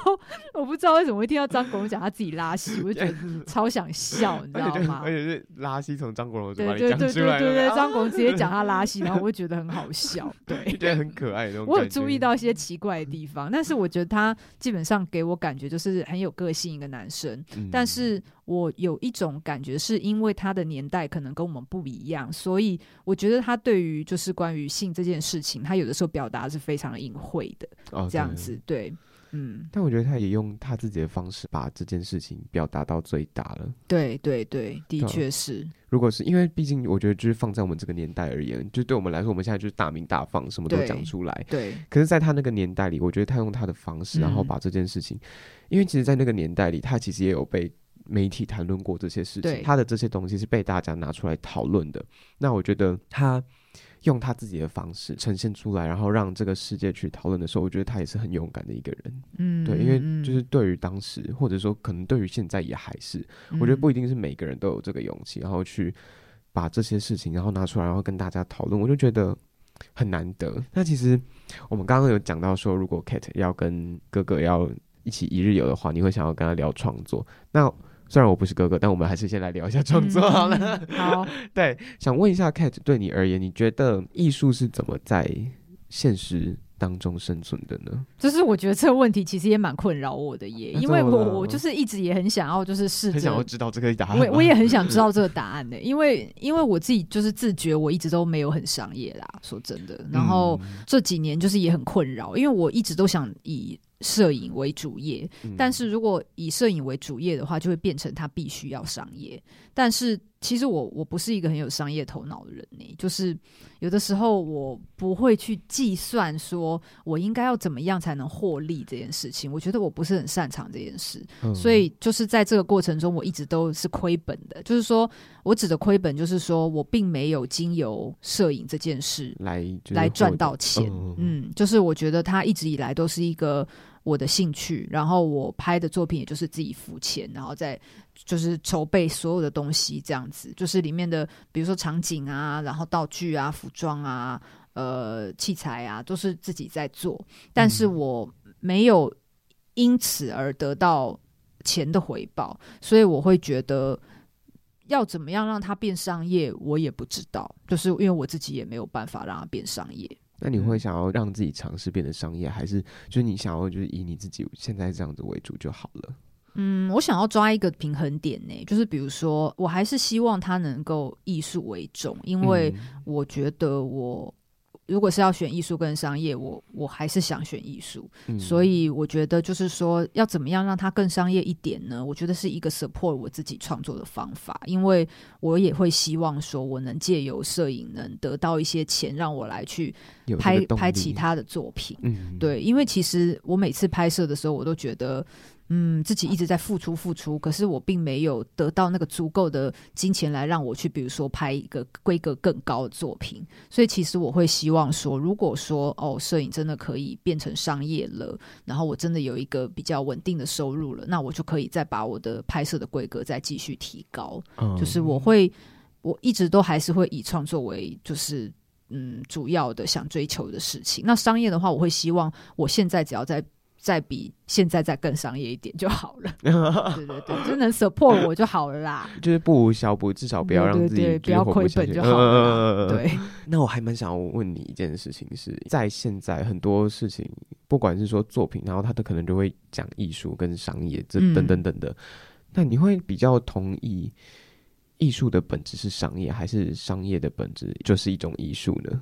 我不知道为什么会听到张国荣讲他自己拉稀，我就觉得超想笑，你知道吗？而且是拉稀从张国荣嘴巴里讲出来。对对对对对对，张国荣直接讲他拉稀，然后我就觉得很好笑，对，觉得很可爱。我有注意到一些奇怪的地方，但是我觉得他基本上给我感觉就是很有个性一个男生，嗯、但是。我有一种感觉，是因为他的年代可能跟我们不一样，所以我觉得他对于就是关于性这件事情，他有的时候表达是非常隐晦的，哦、这样子对，嗯。但我觉得他也用他自己的方式把这件事情表达到最大了。对对对，的确是。如果是因为毕竟我觉得就是放在我们这个年代而言，就对我们来说，我们现在就是大鸣大放，什么都讲出来。对。对，可是，在他那个年代里，我觉得他用他的方式，然后把这件事情，嗯、因为其实，在那个年代里，他其实也有被。媒体谈论过这些事情，他的这些东西是被大家拿出来讨论的。那我觉得他用他自己的方式呈现出来，然后让这个世界去讨论的时候，我觉得他也是很勇敢的一个人。嗯，对，因为就是对于当时，或者说可能对于现在也还是，我觉得不一定是每个人都有这个勇气，然后去把这些事情然后拿出来，然后跟大家讨论，我就觉得很难得。那其实我们刚刚有讲到说，如果 Kate 要跟哥哥要一起一日游的话，你会想要跟他聊创作。那虽然我不是哥哥，但我们还是先来聊一下创作好了。嗯、好，对，想问一下 Kate，对你而言，你觉得艺术是怎么在现实当中生存的呢？就是我觉得这个问题其实也蛮困扰我的耶，因为我我就是一直也很想要，就是试着很想要知道这个答案。我我也很 想知道这个答案的，因为因为我自己就是自觉我一直都没有很商业啦，说真的。然后这几年就是也很困扰，因为我一直都想以摄影为主业，但是如果以摄影为主业的话，就会变成他必须要商业。但是其实我我不是一个很有商业头脑的人呢，就是有的时候我不会去计算说我应该要怎么样才能获利这件事情。我觉得我不是很擅长这件事，所以就是在这个过程中，我一直都是亏本的。就是说我指的亏本，就是说我并没有经由摄影这件事来来赚到钱。嗯，就是我觉得它一直以来都是一个。我的兴趣，然后我拍的作品也就是自己付钱，然后再就是筹备所有的东西，这样子就是里面的，比如说场景啊，然后道具啊、服装啊、呃器材啊，都是自己在做，但是我没有因此而得到钱的回报，所以我会觉得要怎么样让它变商业，我也不知道，就是因为我自己也没有办法让它变商业。那你会想要让自己尝试变得商业，还是就是你想要就是以你自己现在这样子为主就好了？嗯，我想要抓一个平衡点呢，就是比如说，我还是希望它能够艺术为重，因为我觉得我。如果是要选艺术跟商业，我我还是想选艺术，嗯，所以我觉得就是说要怎么样让它更商业一点呢？我觉得是一个 support 我自己创作的方法，因为我也会希望说我能借由摄影能得到一些钱，让我来去拍拍其他的作品。嗯，对，因为其实我每次拍摄的时候，我都觉得。嗯，自己一直在付出付出，可是我并没有得到那个足够的金钱来让我去，比如说拍一个规格更高的作品。所以其实我会希望说，如果说哦，摄影真的可以变成商业了，然后我真的有一个比较稳定的收入了，那我就可以再把我的拍摄的规格再继续提高。嗯，就是我会，我一直都还是会以创作为就是嗯主要的想追求的事情。那商业的话，我会希望我现在只要在。再比现在再更商业一点就好了，对 对对，就能 support 我就好了啦。就是不无小补，至少不要让自己不要亏本就好了。对，那我还蛮想要问你一件事情是，是在现在很多事情，不管是说作品，然后他都可能就会讲艺术跟商业这等等等的，那、嗯、你会比较同意艺术的本质是商业，还是商业的本质就是一种艺术呢？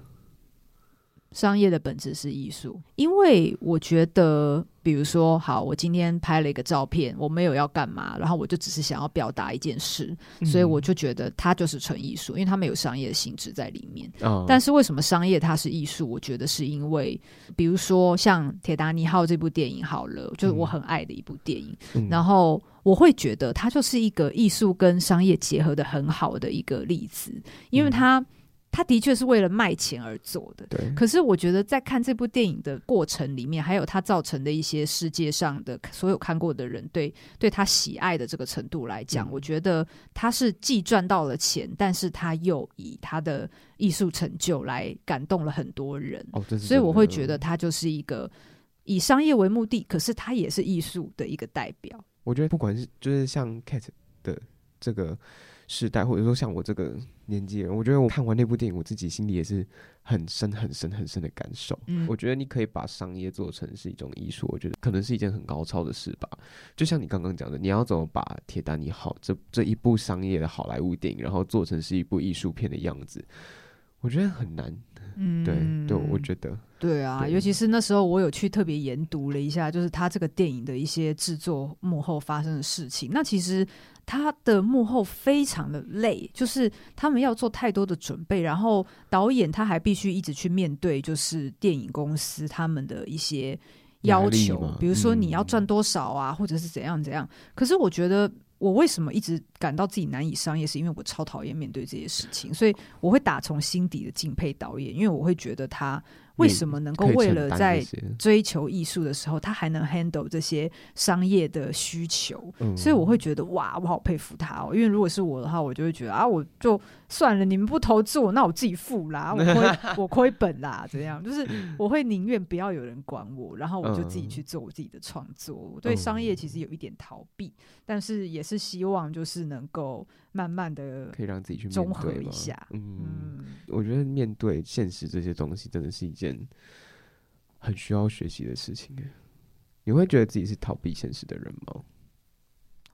商业的本质是艺术，因为我觉得，比如说，好，我今天拍了一个照片，我没有要干嘛，然后我就只是想要表达一件事，所以我就觉得它就是纯艺术，因为它没有商业的性质在里面。哦。但是为什么商业它是艺术？我觉得是因为，比如说像《铁达尼号》这部电影，好了，就是我很爱的一部电影，嗯，然后我会觉得它就是一个艺术跟商业结合的很好的一个例子，因为它。他的确是为了卖钱而做的，对。可是我觉得在看这部电影的过程里面，还有他造成的一些世界上的所有看过的人对对他喜爱的这个程度来讲，嗯，我觉得他是既赚到了钱，但是他又以他的艺术成就来感动了很多人。哦，所以我会觉得他就是一个以商业为目的，可是他也是艺术的一个代表。我觉得不管是就是像 Kate 的这个。时代，或者说像我这个年纪人，我觉得我看完那部电影，我自己心里也是很深、很深、很深的感受。嗯，我觉得你可以把商业做成是一种艺术，我觉得可能是一件很高超的事吧。就像你刚刚讲的，你要怎么把《铁达尼号》这这一部商业的好莱坞电影，然后做成是一部艺术片的样子，我觉得很难。嗯，对对，我觉得对啊对，尤其是那时候我有去特别研读了一下，就是他这个电影的一些制作幕后发生的事情。那其实。他的幕后非常的累，就是他们要做太多的准备，然后导演他还必须一直去面对，就是电影公司他们的一些要求，比如说你要赚多少啊，嗯，或者是怎样怎样。可是我觉得，我为什么一直感到自己难以商业，是因为我超讨厌面对这些事情，所以我会打从心底的敬佩导演，因为我会觉得他为什么能够为了在追求艺术的时候，他还能 handle 这些商业的需求？嗯、所以我会觉得哇，我好佩服他哦。因为如果是我的话，我就会觉得啊，我就算了，你们不投资我，那我自己付啦，我亏 我亏本啦，怎样？就是 我会宁愿不要有人管我，然后我就自己去做我自己的创作。我对商业其实有一点逃避，但是也是希望就是能够慢慢的可以让自己去综合一下。嗯，嗯我觉得面对现实这些东西真的是一件很需要学习的事情。你会觉得自己是逃避现实的人吗？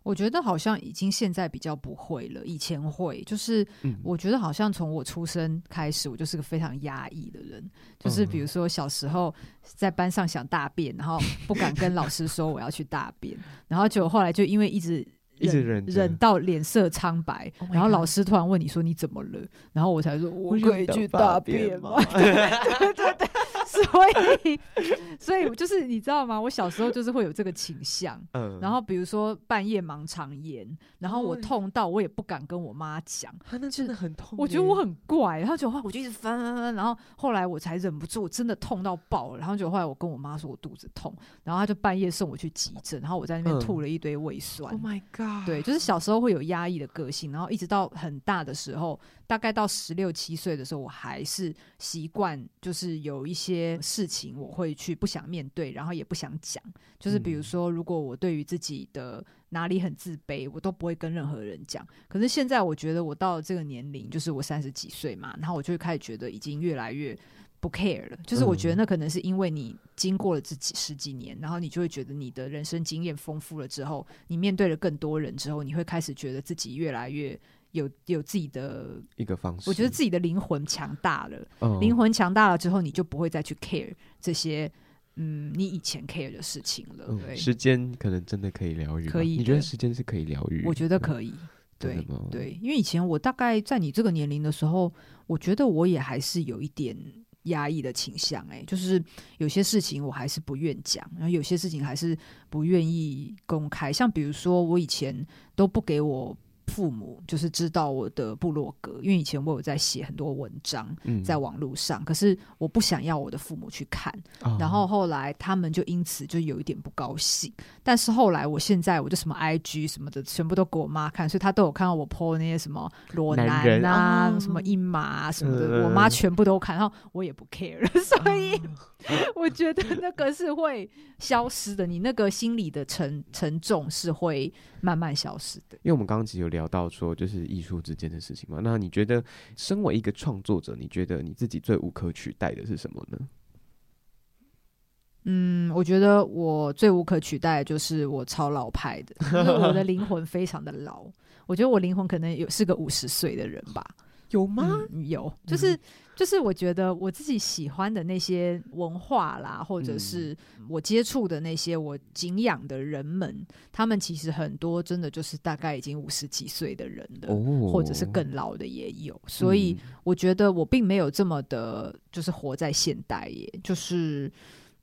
我觉得好像已经现在比较不会了，以前会。就是我觉得好像从我出生开始，我就是个非常压抑的人。就是比如说小时候在班上想大便，然后不敢跟老师说我要去大便，然后就后来就因为一直。一直忍忍到脸色苍白，oh、然后老师突然问你说你怎么了，然后我才说我可以去大便吗？对对对对。所以，所以就是你知道吗？我小时候就是会有这个倾向，嗯，然后比如说半夜盲肠炎，然后我痛到我也不敢跟我妈讲，真的很痛，我觉得我很怪，然后就后来我就一直翻翻翻，然后后来我才忍不住，我真的痛到爆了，然后就后来我跟我妈说我肚子痛，然后她就半夜送我去急诊，然后我在那边吐了一堆胃酸。Oh my god！对，就是小时候会有压抑的个性，然后一直到很大的时候。大概到十六七岁的时候，我还是习惯，就是有一些事情我会去不想面对，然后也不想讲。就是比如说，如果我对于自己的哪里很自卑，我都不会跟任何人讲。可是现在，我觉得我到了这个年龄，就是我三十几岁嘛，然后我就会开始觉得已经越来越不 care 了。就是我觉得那可能是因为你经过了这几十几年，然后你就会觉得你的人生经验丰富了之后，你面对了更多人之后，你会开始觉得自己越来越。有有自己的一个方式，我觉得自己的灵魂强大了。灵、嗯、魂强大了之后，你就不会再去 care 这些，嗯，你以前 care 的事情了。嗯、对，时间可能真的可以疗愈。可以，你觉得时间是可以疗愈？我觉得可以。对对，因为以前我大概在你这个年龄的时候，我觉得我也还是有一点压抑的倾向。哎，就是有些事情我还是不愿讲，然后有些事情还是不愿意公开。像比如说，我以前都不给我。父母就是知道我的部落格，因为以前我有在写很多文章在网络上，嗯，可是我不想要我的父母去看，哦，然后后来他们就因此就有一点不高兴。但是后来我现在我就什么 IG 什么的全部都给我妈看，所以她都有看到我 po 那些什么裸男啊、什么阴马啊什么的，呃，我妈全部都看，然后我也不 care，所以。哦我觉得那个是会消失的，你那个心理的沉沉重是会慢慢消失的。因为我们刚刚其实有聊到说，就是艺术之间的事情嘛。那你觉得，身为一个创作者，你觉得你自己最无可取代的是什么呢？嗯，我觉得我最无可取代就是我超老派的，因为我的灵魂非常的老。我觉得我灵魂可能有是个五十岁的人吧。有吗？嗯、有，就是就是，我觉得我自己喜欢的那些文化啦，或者是我接触的那些我敬仰的人们，他们其实很多真的就是大概已经五十几岁的人了，哦，或者是更老的也有。所以我觉得我并没有这么的，就是活在现代，耶，就是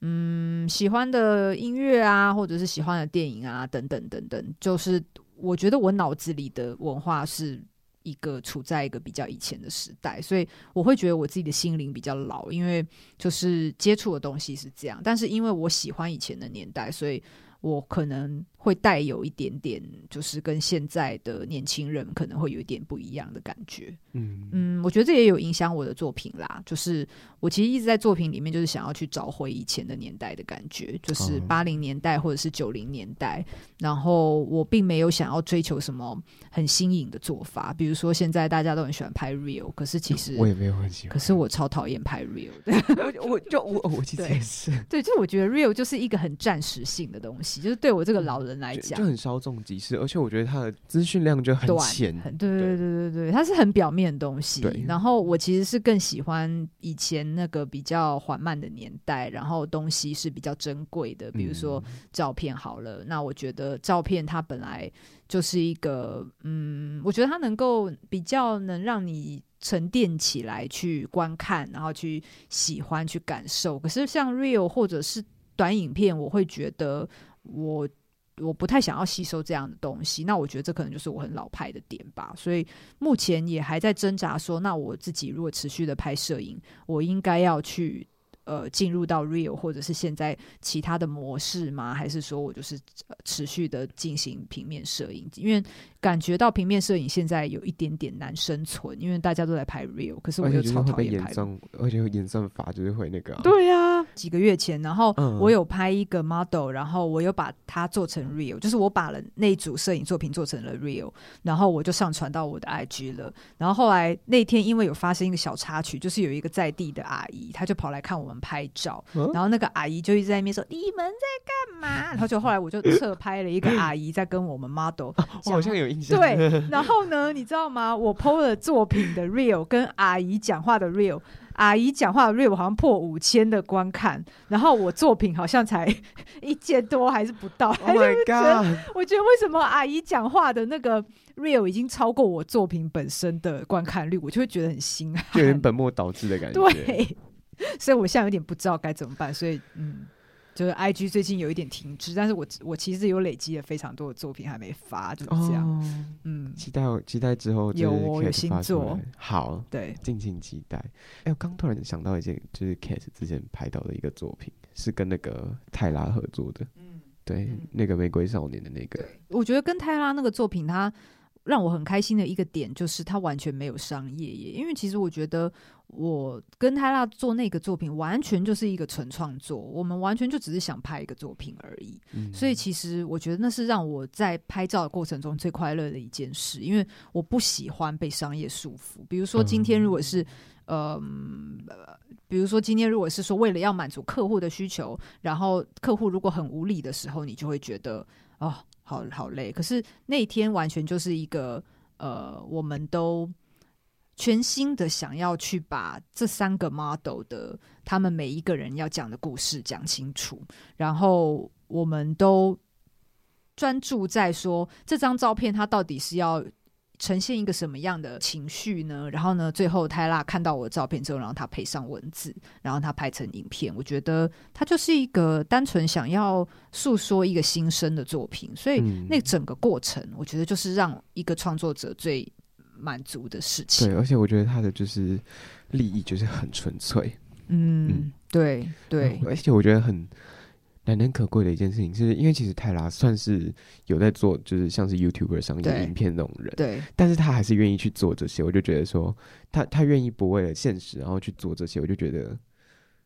嗯，喜欢的音乐啊，或者是喜欢的电影啊，等等等等，就是我觉得我脑子里的文化是。一个处在一个比较以前的时代，所以我会觉得我自己的心灵比较老，因为就是接触的东西是这样。但是因为我喜欢以前的年代，所以我可能。会带有一点点，就是跟现在的年轻人可能会有一点不一样的感觉。嗯嗯，我觉得这也有影响我的作品啦。就是我其实一直在作品里面，就是想要去找回以前的年代的感觉，就是八零年代或者是九零年代。然后我并没有想要追求什么很新颖的做法，比如说现在大家都很喜欢拍 real，可是其实我也没有很喜欢。可是我超讨厌拍 real 的。我就我我其实也是。对，就我觉得 real 就是一个很暂时性的东西，就是对我这个老人。人来讲就很稍纵即逝，而且我觉得它的资讯量就很浅，对对对对对，它是很表面的东西。然后我其实是更喜欢以前那个比较缓慢的年代，然后东西是比较珍贵的，比如说照片好了。嗯、那我觉得照片它本来就是一个，嗯，我觉得它能够比较能让你沉淀起来去观看，然后去喜欢去感受。可是像 Real 或者是短影片，我会觉得我。我不太想要吸收这样的东西，那我觉得这可能就是我很老派的点吧。所以目前也还在挣扎说，那我自己如果持续的拍摄影，我应该要去呃进入到 Real 或者是现在其他的模式吗？还是说我就是、持续的进行平面摄影？因为感觉到平面摄影现在有一点点难生存，因为大家都在拍 Real，可是我又超讨厌拍。而且会演算法就是会那个、啊。对呀、啊，几个月前，然后我有拍一个 model，然后我又把它做成 Real，就是我把了那组摄影作品做成了 Real，然后我就上传到我的 IG 了。然后后来那天因为有发生一个小插曲，就是有一个在地的阿姨，她就跑来看我们拍照，然后那个阿姨就一直在那边说：“你们在干嘛？”然后就后来我就侧拍了一个阿姨在跟我们 model，我好像有。对，然后呢，你知道吗？我 PO 了作品的 real 跟阿姨讲话的 real，阿姨讲话的 real 好像破五千的观看，然后我作品好像才 一千多还是不到。Oh my god！我觉得为什么阿姨讲话的那个 real 已经超过我作品本身的观看率，我就会觉得很心寒，就有点本末倒置的感觉。对，所以我现在有点不知道该怎么办，所以嗯。就是 I G 最近有一点停滞，但是我我其实有累积了非常多的作品还没发，就是这样。哦、嗯，期待期待之后有我有新作，好，对，敬请期待。哎、欸，我刚突然想到一件，就是 Cat 之前拍到的一个作品，是跟那个泰拉合作的。嗯，对，嗯、那个玫瑰少年的那个。我觉得跟泰拉那个作品，它让我很开心的一个点，就是它完全没有商业耶，因为其实我觉得。我跟泰拉做那个作品，完全就是一个纯创作。我们完全就只是想拍一个作品而已。嗯。所以其实我觉得那是让我在拍照的过程中最快乐的一件事，因为我不喜欢被商业束缚。比如说今天如果是，嗯，呃，比如说今天如果是说为了要满足客户的需求，然后客户如果很无理的时候，你就会觉得哦，好好累。可是那天完全就是一个，呃，我们都。全新的想要去把这三个 model 的他们每一个人要讲的故事讲清楚，然后我们都专注在说这张照片它到底是要呈现一个什么样的情绪呢？然后呢，最后泰拉看到我的照片之后，然后他配上文字，然后他拍成影片。我觉得他就是一个单纯想要诉说一个心声的作品，所以那整个过程，我觉得就是让一个创作者最。满足的事情，对，而且我觉得他的就是利益就是很纯粹，嗯，嗯对对，而且我觉得很难能可贵的一件事情，是因为其实泰拉算是有在做，就是像是 YouTuber 上演影片那种人，对，但是他还是愿意去做这些，我就觉得说他他愿意不为了现实然后去做这些，我就觉得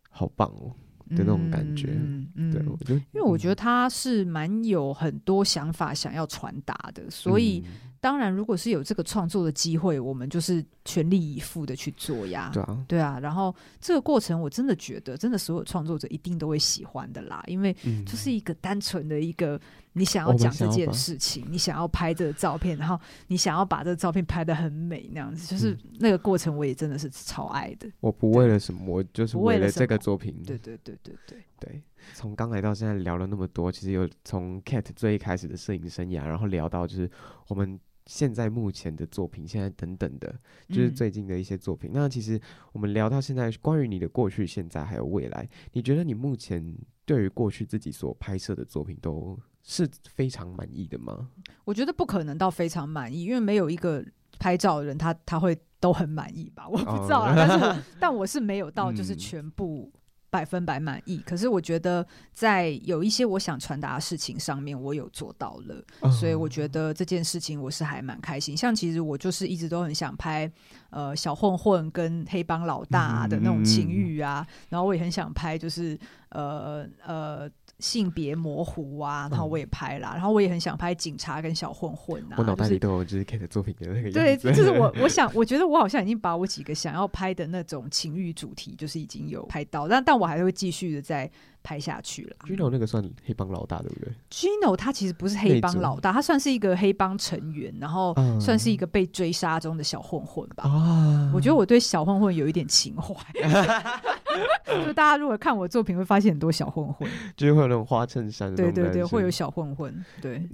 好棒哦的那种感觉，嗯嗯，对，我就因为我觉得他是蛮有很多想法想要传达的，所以。嗯当然，如果是有这个创作的机会，我们就是全力以赴的去做呀。对啊，对啊。然后这个过程，我真的觉得，真的所有创作者一定都会喜欢的啦，因为就是一个单纯的一个你想要讲这件事情，你想要拍这个照片，然后你想要把这个照片拍的很美那样子，就是那个过程，我也真的是超爱的。我不为了什么，我就是为了这个作品。对对对对对对。从刚来到现在聊了那么多，其实有从 Cat 最一开始的摄影生涯，然后聊到就是我们。现在目前的作品，现在等等的，就是最近的一些作品。嗯、那其实我们聊到现在，关于你的过去、现在还有未来，你觉得你目前对于过去自己所拍摄的作品，都是非常满意的吗？我觉得不可能到非常满意，因为没有一个拍照的人他他会都很满意吧？我不知道啦，但是 但我是没有到就是全部。百分百满意，可是我觉得在有一些我想传达的事情上面，我有做到了，哦、所以我觉得这件事情我是还蛮开心。像其实我就是一直都很想拍呃小混混跟黑帮老大的那种情欲啊，嗯、然后我也很想拍就是呃呃。性别模糊啊，然后我也拍啦，嗯、然后我也很想拍警察跟小混混啊。我脑袋里都有就是 Cat 的作品的那个。对，就是我，我想，我觉得我好像已经把我几个想要拍的那种情欲主题，就是已经有拍到，但但我还是会继续的在拍下去了。Gino 那个算黑帮老大对不对？Gino 他其实不是黑帮老大，他算是一个黑帮成员，然后算是一个被追杀中的小混混吧。啊、我觉得我对小混混有一点情怀。就大家如果看我作品，会发现很多小混混，就是会有那种花衬衫。对对对，会有小混混。对，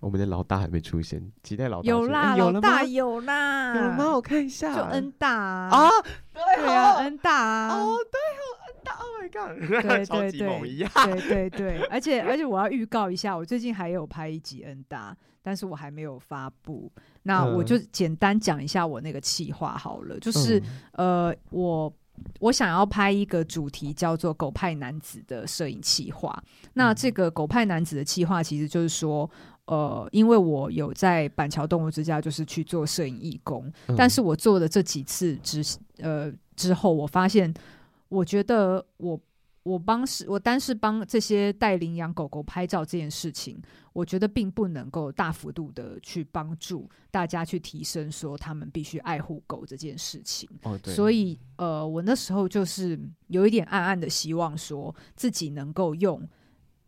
我们的老大还没出现，期待老大有啦，老大有啦，有吗？我看一下，就恩大啊，对啊，恩大啊，哦对，Oh 对 对对对对对，而且而且我要预告一下，我最近还有拍一集恩大，但是我还没有发布，那我就简单讲一下我那个企划好了，就是呃我。我想要拍一个主题叫做“狗派男子”的摄影企划。那这个“狗派男子”的企划，其实就是说，呃，因为我有在板桥动物之家，就是去做摄影义工，嗯、但是我做了这几次之呃之后，我发现，我觉得我。我帮是，我单是帮这些带领养狗狗拍照这件事情，我觉得并不能够大幅度的去帮助大家去提升说他们必须爱护狗这件事情。哦，对。所以，呃，我那时候就是有一点暗暗的希望，说自己能够用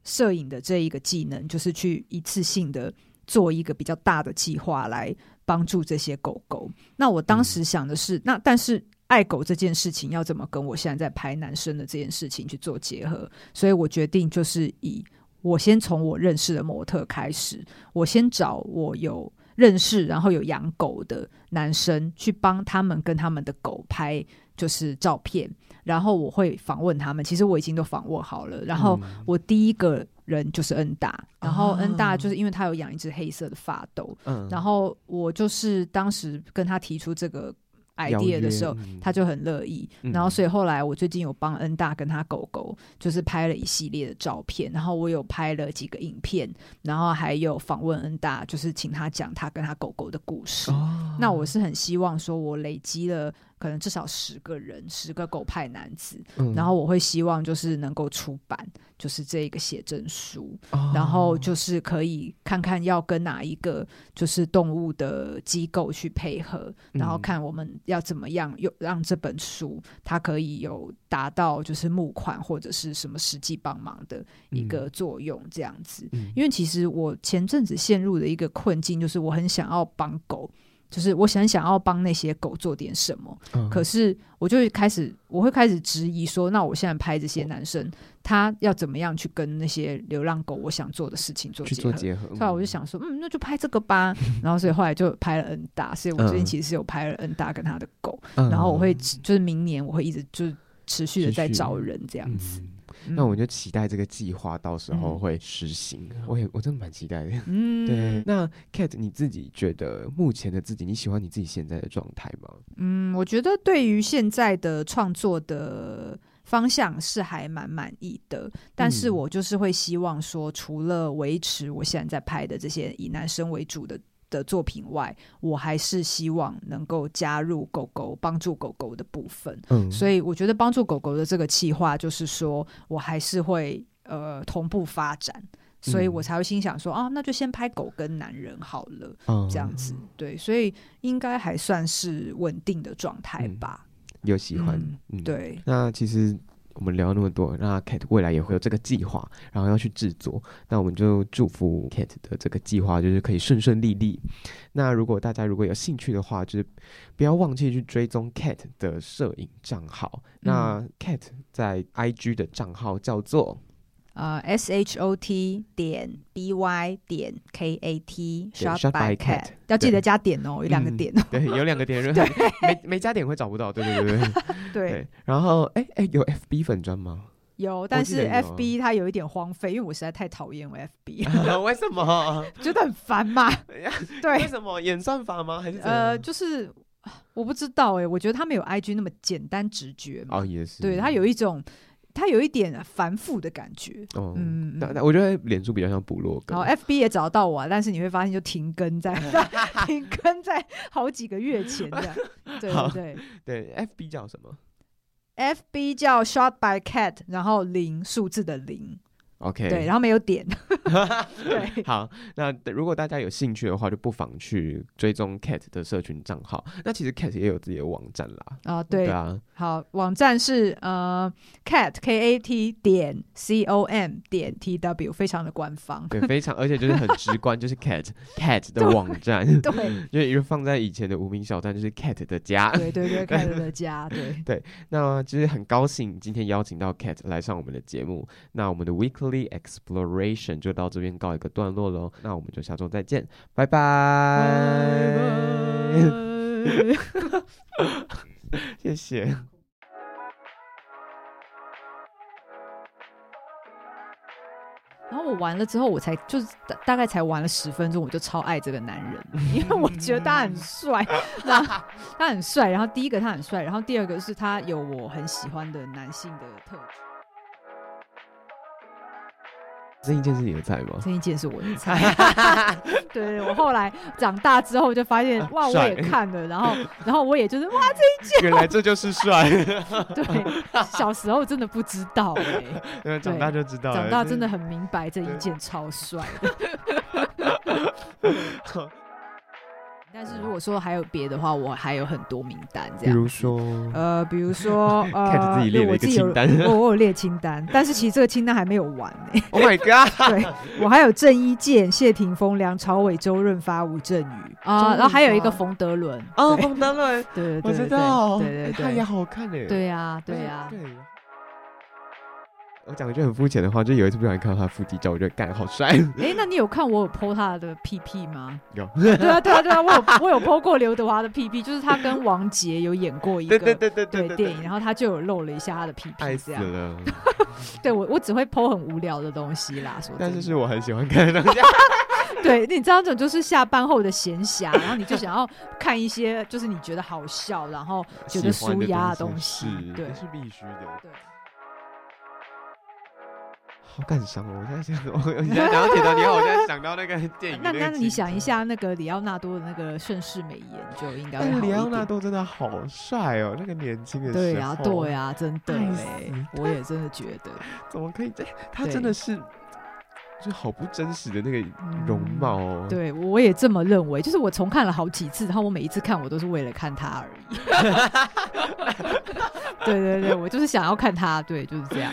摄影的这一个技能，就是去一次性的做一个比较大的计划来帮助这些狗狗。那我当时想的是，嗯、那但是。爱狗这件事情要怎么跟我现在在拍男生的这件事情去做结合？所以我决定就是以我先从我认识的模特开始，我先找我有认识然后有养狗的男生去帮他们跟他们的狗拍就是照片，然后我会访问他们。其实我已经都访问好了。然后我第一个人就是恩大，然后恩大就是因为他有养一只黑色的法斗，然后我就是当时跟他提出这个。Idea 的时候，他就很乐意。嗯、然后，所以后来我最近有帮恩大跟他狗狗，就是拍了一系列的照片。然后我有拍了几个影片，然后还有访问恩大，就是请他讲他跟他狗狗的故事。哦、那我是很希望说，我累积了。可能至少十个人，十个狗派男子，嗯、然后我会希望就是能够出版，就是这一个写真书，哦、然后就是可以看看要跟哪一个就是动物的机构去配合，嗯、然后看我们要怎么样有让这本书它可以有达到就是募款或者是什么实际帮忙的一个作用这样子。嗯、因为其实我前阵子陷入的一个困境就是我很想要帮狗。就是我想想要帮那些狗做点什么，嗯、可是我就会开始，我会开始质疑说，那我现在拍这些男生，哦、他要怎么样去跟那些流浪狗我想做的事情做结合？做结合。后来我就想说，嗯，那就拍这个吧。然后所以后来就拍了恩大，所以我最近其实是有拍了恩大跟他的狗。嗯、然后我会就是明年我会一直就是持续的在找人这样子。那我就期待这个计划到时候会实行，嗯、我也我真的蛮期待的。嗯，对。那 Kate，你自己觉得目前的自己，你喜欢你自己现在的状态吗？嗯，我觉得对于现在的创作的方向是还蛮满意的，但是我就是会希望说，除了维持我现在在拍的这些以男生为主的。的作品外，我还是希望能够加入狗狗帮助狗狗的部分。嗯，所以我觉得帮助狗狗的这个计划，就是说我还是会呃同步发展，所以我才会心想说，嗯、啊，那就先拍狗跟男人好了，嗯、这样子对，所以应该还算是稳定的状态吧。有喜欢，嗯嗯、对。那其实。我们聊那么多，那 Kate 未来也会有这个计划，然后要去制作。那我们就祝福 Kate 的这个计划就是可以顺顺利利。那如果大家如果有兴趣的话，就是不要忘记去追踪 Kate 的摄影账号。嗯、那 Kate 在 IG 的账号叫做。呃、uh,，S H O T 点 B Y 点 K A T，Shot by Cat，要记得加点哦，有两个点哦。对，有两个点，没没加点会找不到。对对对 对。对，然后哎哎，有 F B 粉砖吗？有，但是 F B 它有一点荒废，因为我实在太讨厌我 F B。为什么？觉得很烦嘛。对。为什么？演算法吗？还是呃，就是我不知道哎，我觉得他没有 I G 那么简单直觉嘛。哦，也是。对，它有一种。它有一点繁复的感觉，哦、嗯，那那我觉得脸书比较像部落格，然后 FB 也找到我，但是你会发现就停更在，停更在好几个月前这样，对对。对，对，FB 叫什么？FB 叫 Shot by Cat，然后零数字的零。OK，对，然后没有点。对，好，那如果大家有兴趣的话，就不妨去追踪 Cat 的社群账号。那其实 Cat 也有自己的网站啦。啊，对，对啊。好，网站是呃 Cat K A T 点 C O M 点 T W，非常的官方。对，非常，而且就是很 直观，就是 Cat Cat 的网站。对，就因为放在以前的无名小站，就是 Cat 的家。对对对，Cat 的家。对对，那其实很高兴今天邀请到 Cat 来上我们的节目。那我们的 Weekly。Exploration 就到这边告一个段落喽，那我们就下周再见，拜拜，谢谢。然后我玩了之后，我才就是大大概才玩了十分钟，我就超爱这个男人，因为我觉得他很帅，那他很帅。然后第一个他很帅，然后第二个是他有我很喜欢的男性的特质。这一件是你的菜吗？这一件是我的菜。对，我后来长大之后就发现，哇，我也看了，然后，然后我也就是，哇，这一件，原来这就是帅。对，小时候真的不知道哎、欸，对，长大就知道了，长大真的很明白这一件超帅的。但是如果说还有别的话，我还有很多名单，这样。比如说，呃，比如说，呃，看着自己列了一个清单，我我有列清单，但是其实这个清单还没有完呢、欸。Oh my god！对，我还有郑伊健、谢霆锋、梁朝伟、周润发、吴镇宇啊，然后还有一个冯德伦。哦，冯德伦，对对对，我知道，对对对，他也好看哎。对呀，对呀。我讲一句很肤浅的话，就有一次不小心看到他腹肌照，我觉得干好帅。哎、欸，那你有看我有 po 他的屁屁吗？有。对啊，对啊，对啊，我有我有 po 过刘德华的屁屁，就是他跟王杰有演过一个对对对对对电影，然后他就有露了一下他的屁屁，爱死了。对我我只会 po 很无聊的东西啦，说但是是我很喜欢看的东西。对，你知道这种就是下班后的闲暇，然后你就想要看一些就是你觉得好笑，然后觉得舒压的东西，东西对，是必须的。对。好感伤哦！我现在想，我现在讲到铁达尼号，我现在想到那个 电影。那那你想一下，那个里奥纳多的那个盛世美颜就应该会好一点。李奥纳多真的好帅哦，那个年轻的时候。对呀，对呀，真的哎，我也真的觉得，怎么可以这样？他真的是，就好不真实的那个容貌哦。对，我也这么认为。就是我重看了好几次，然后我每一次看，我都是为了看他而已。对对对，我就是想要看他，对，就是这样。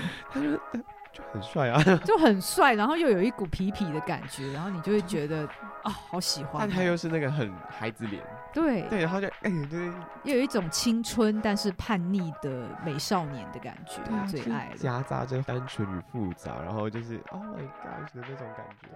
就很帅啊，就很帅，然后又有一股痞痞的感觉，然后你就会觉得啊、哦，好喜欢。但他又是那个很孩子脸，对。对，然后就哎，对，又有一种青春但是叛逆的美少年的感觉，啊最爱的，夹杂着单纯与复杂，然后就是 Oh my God 的那种感觉。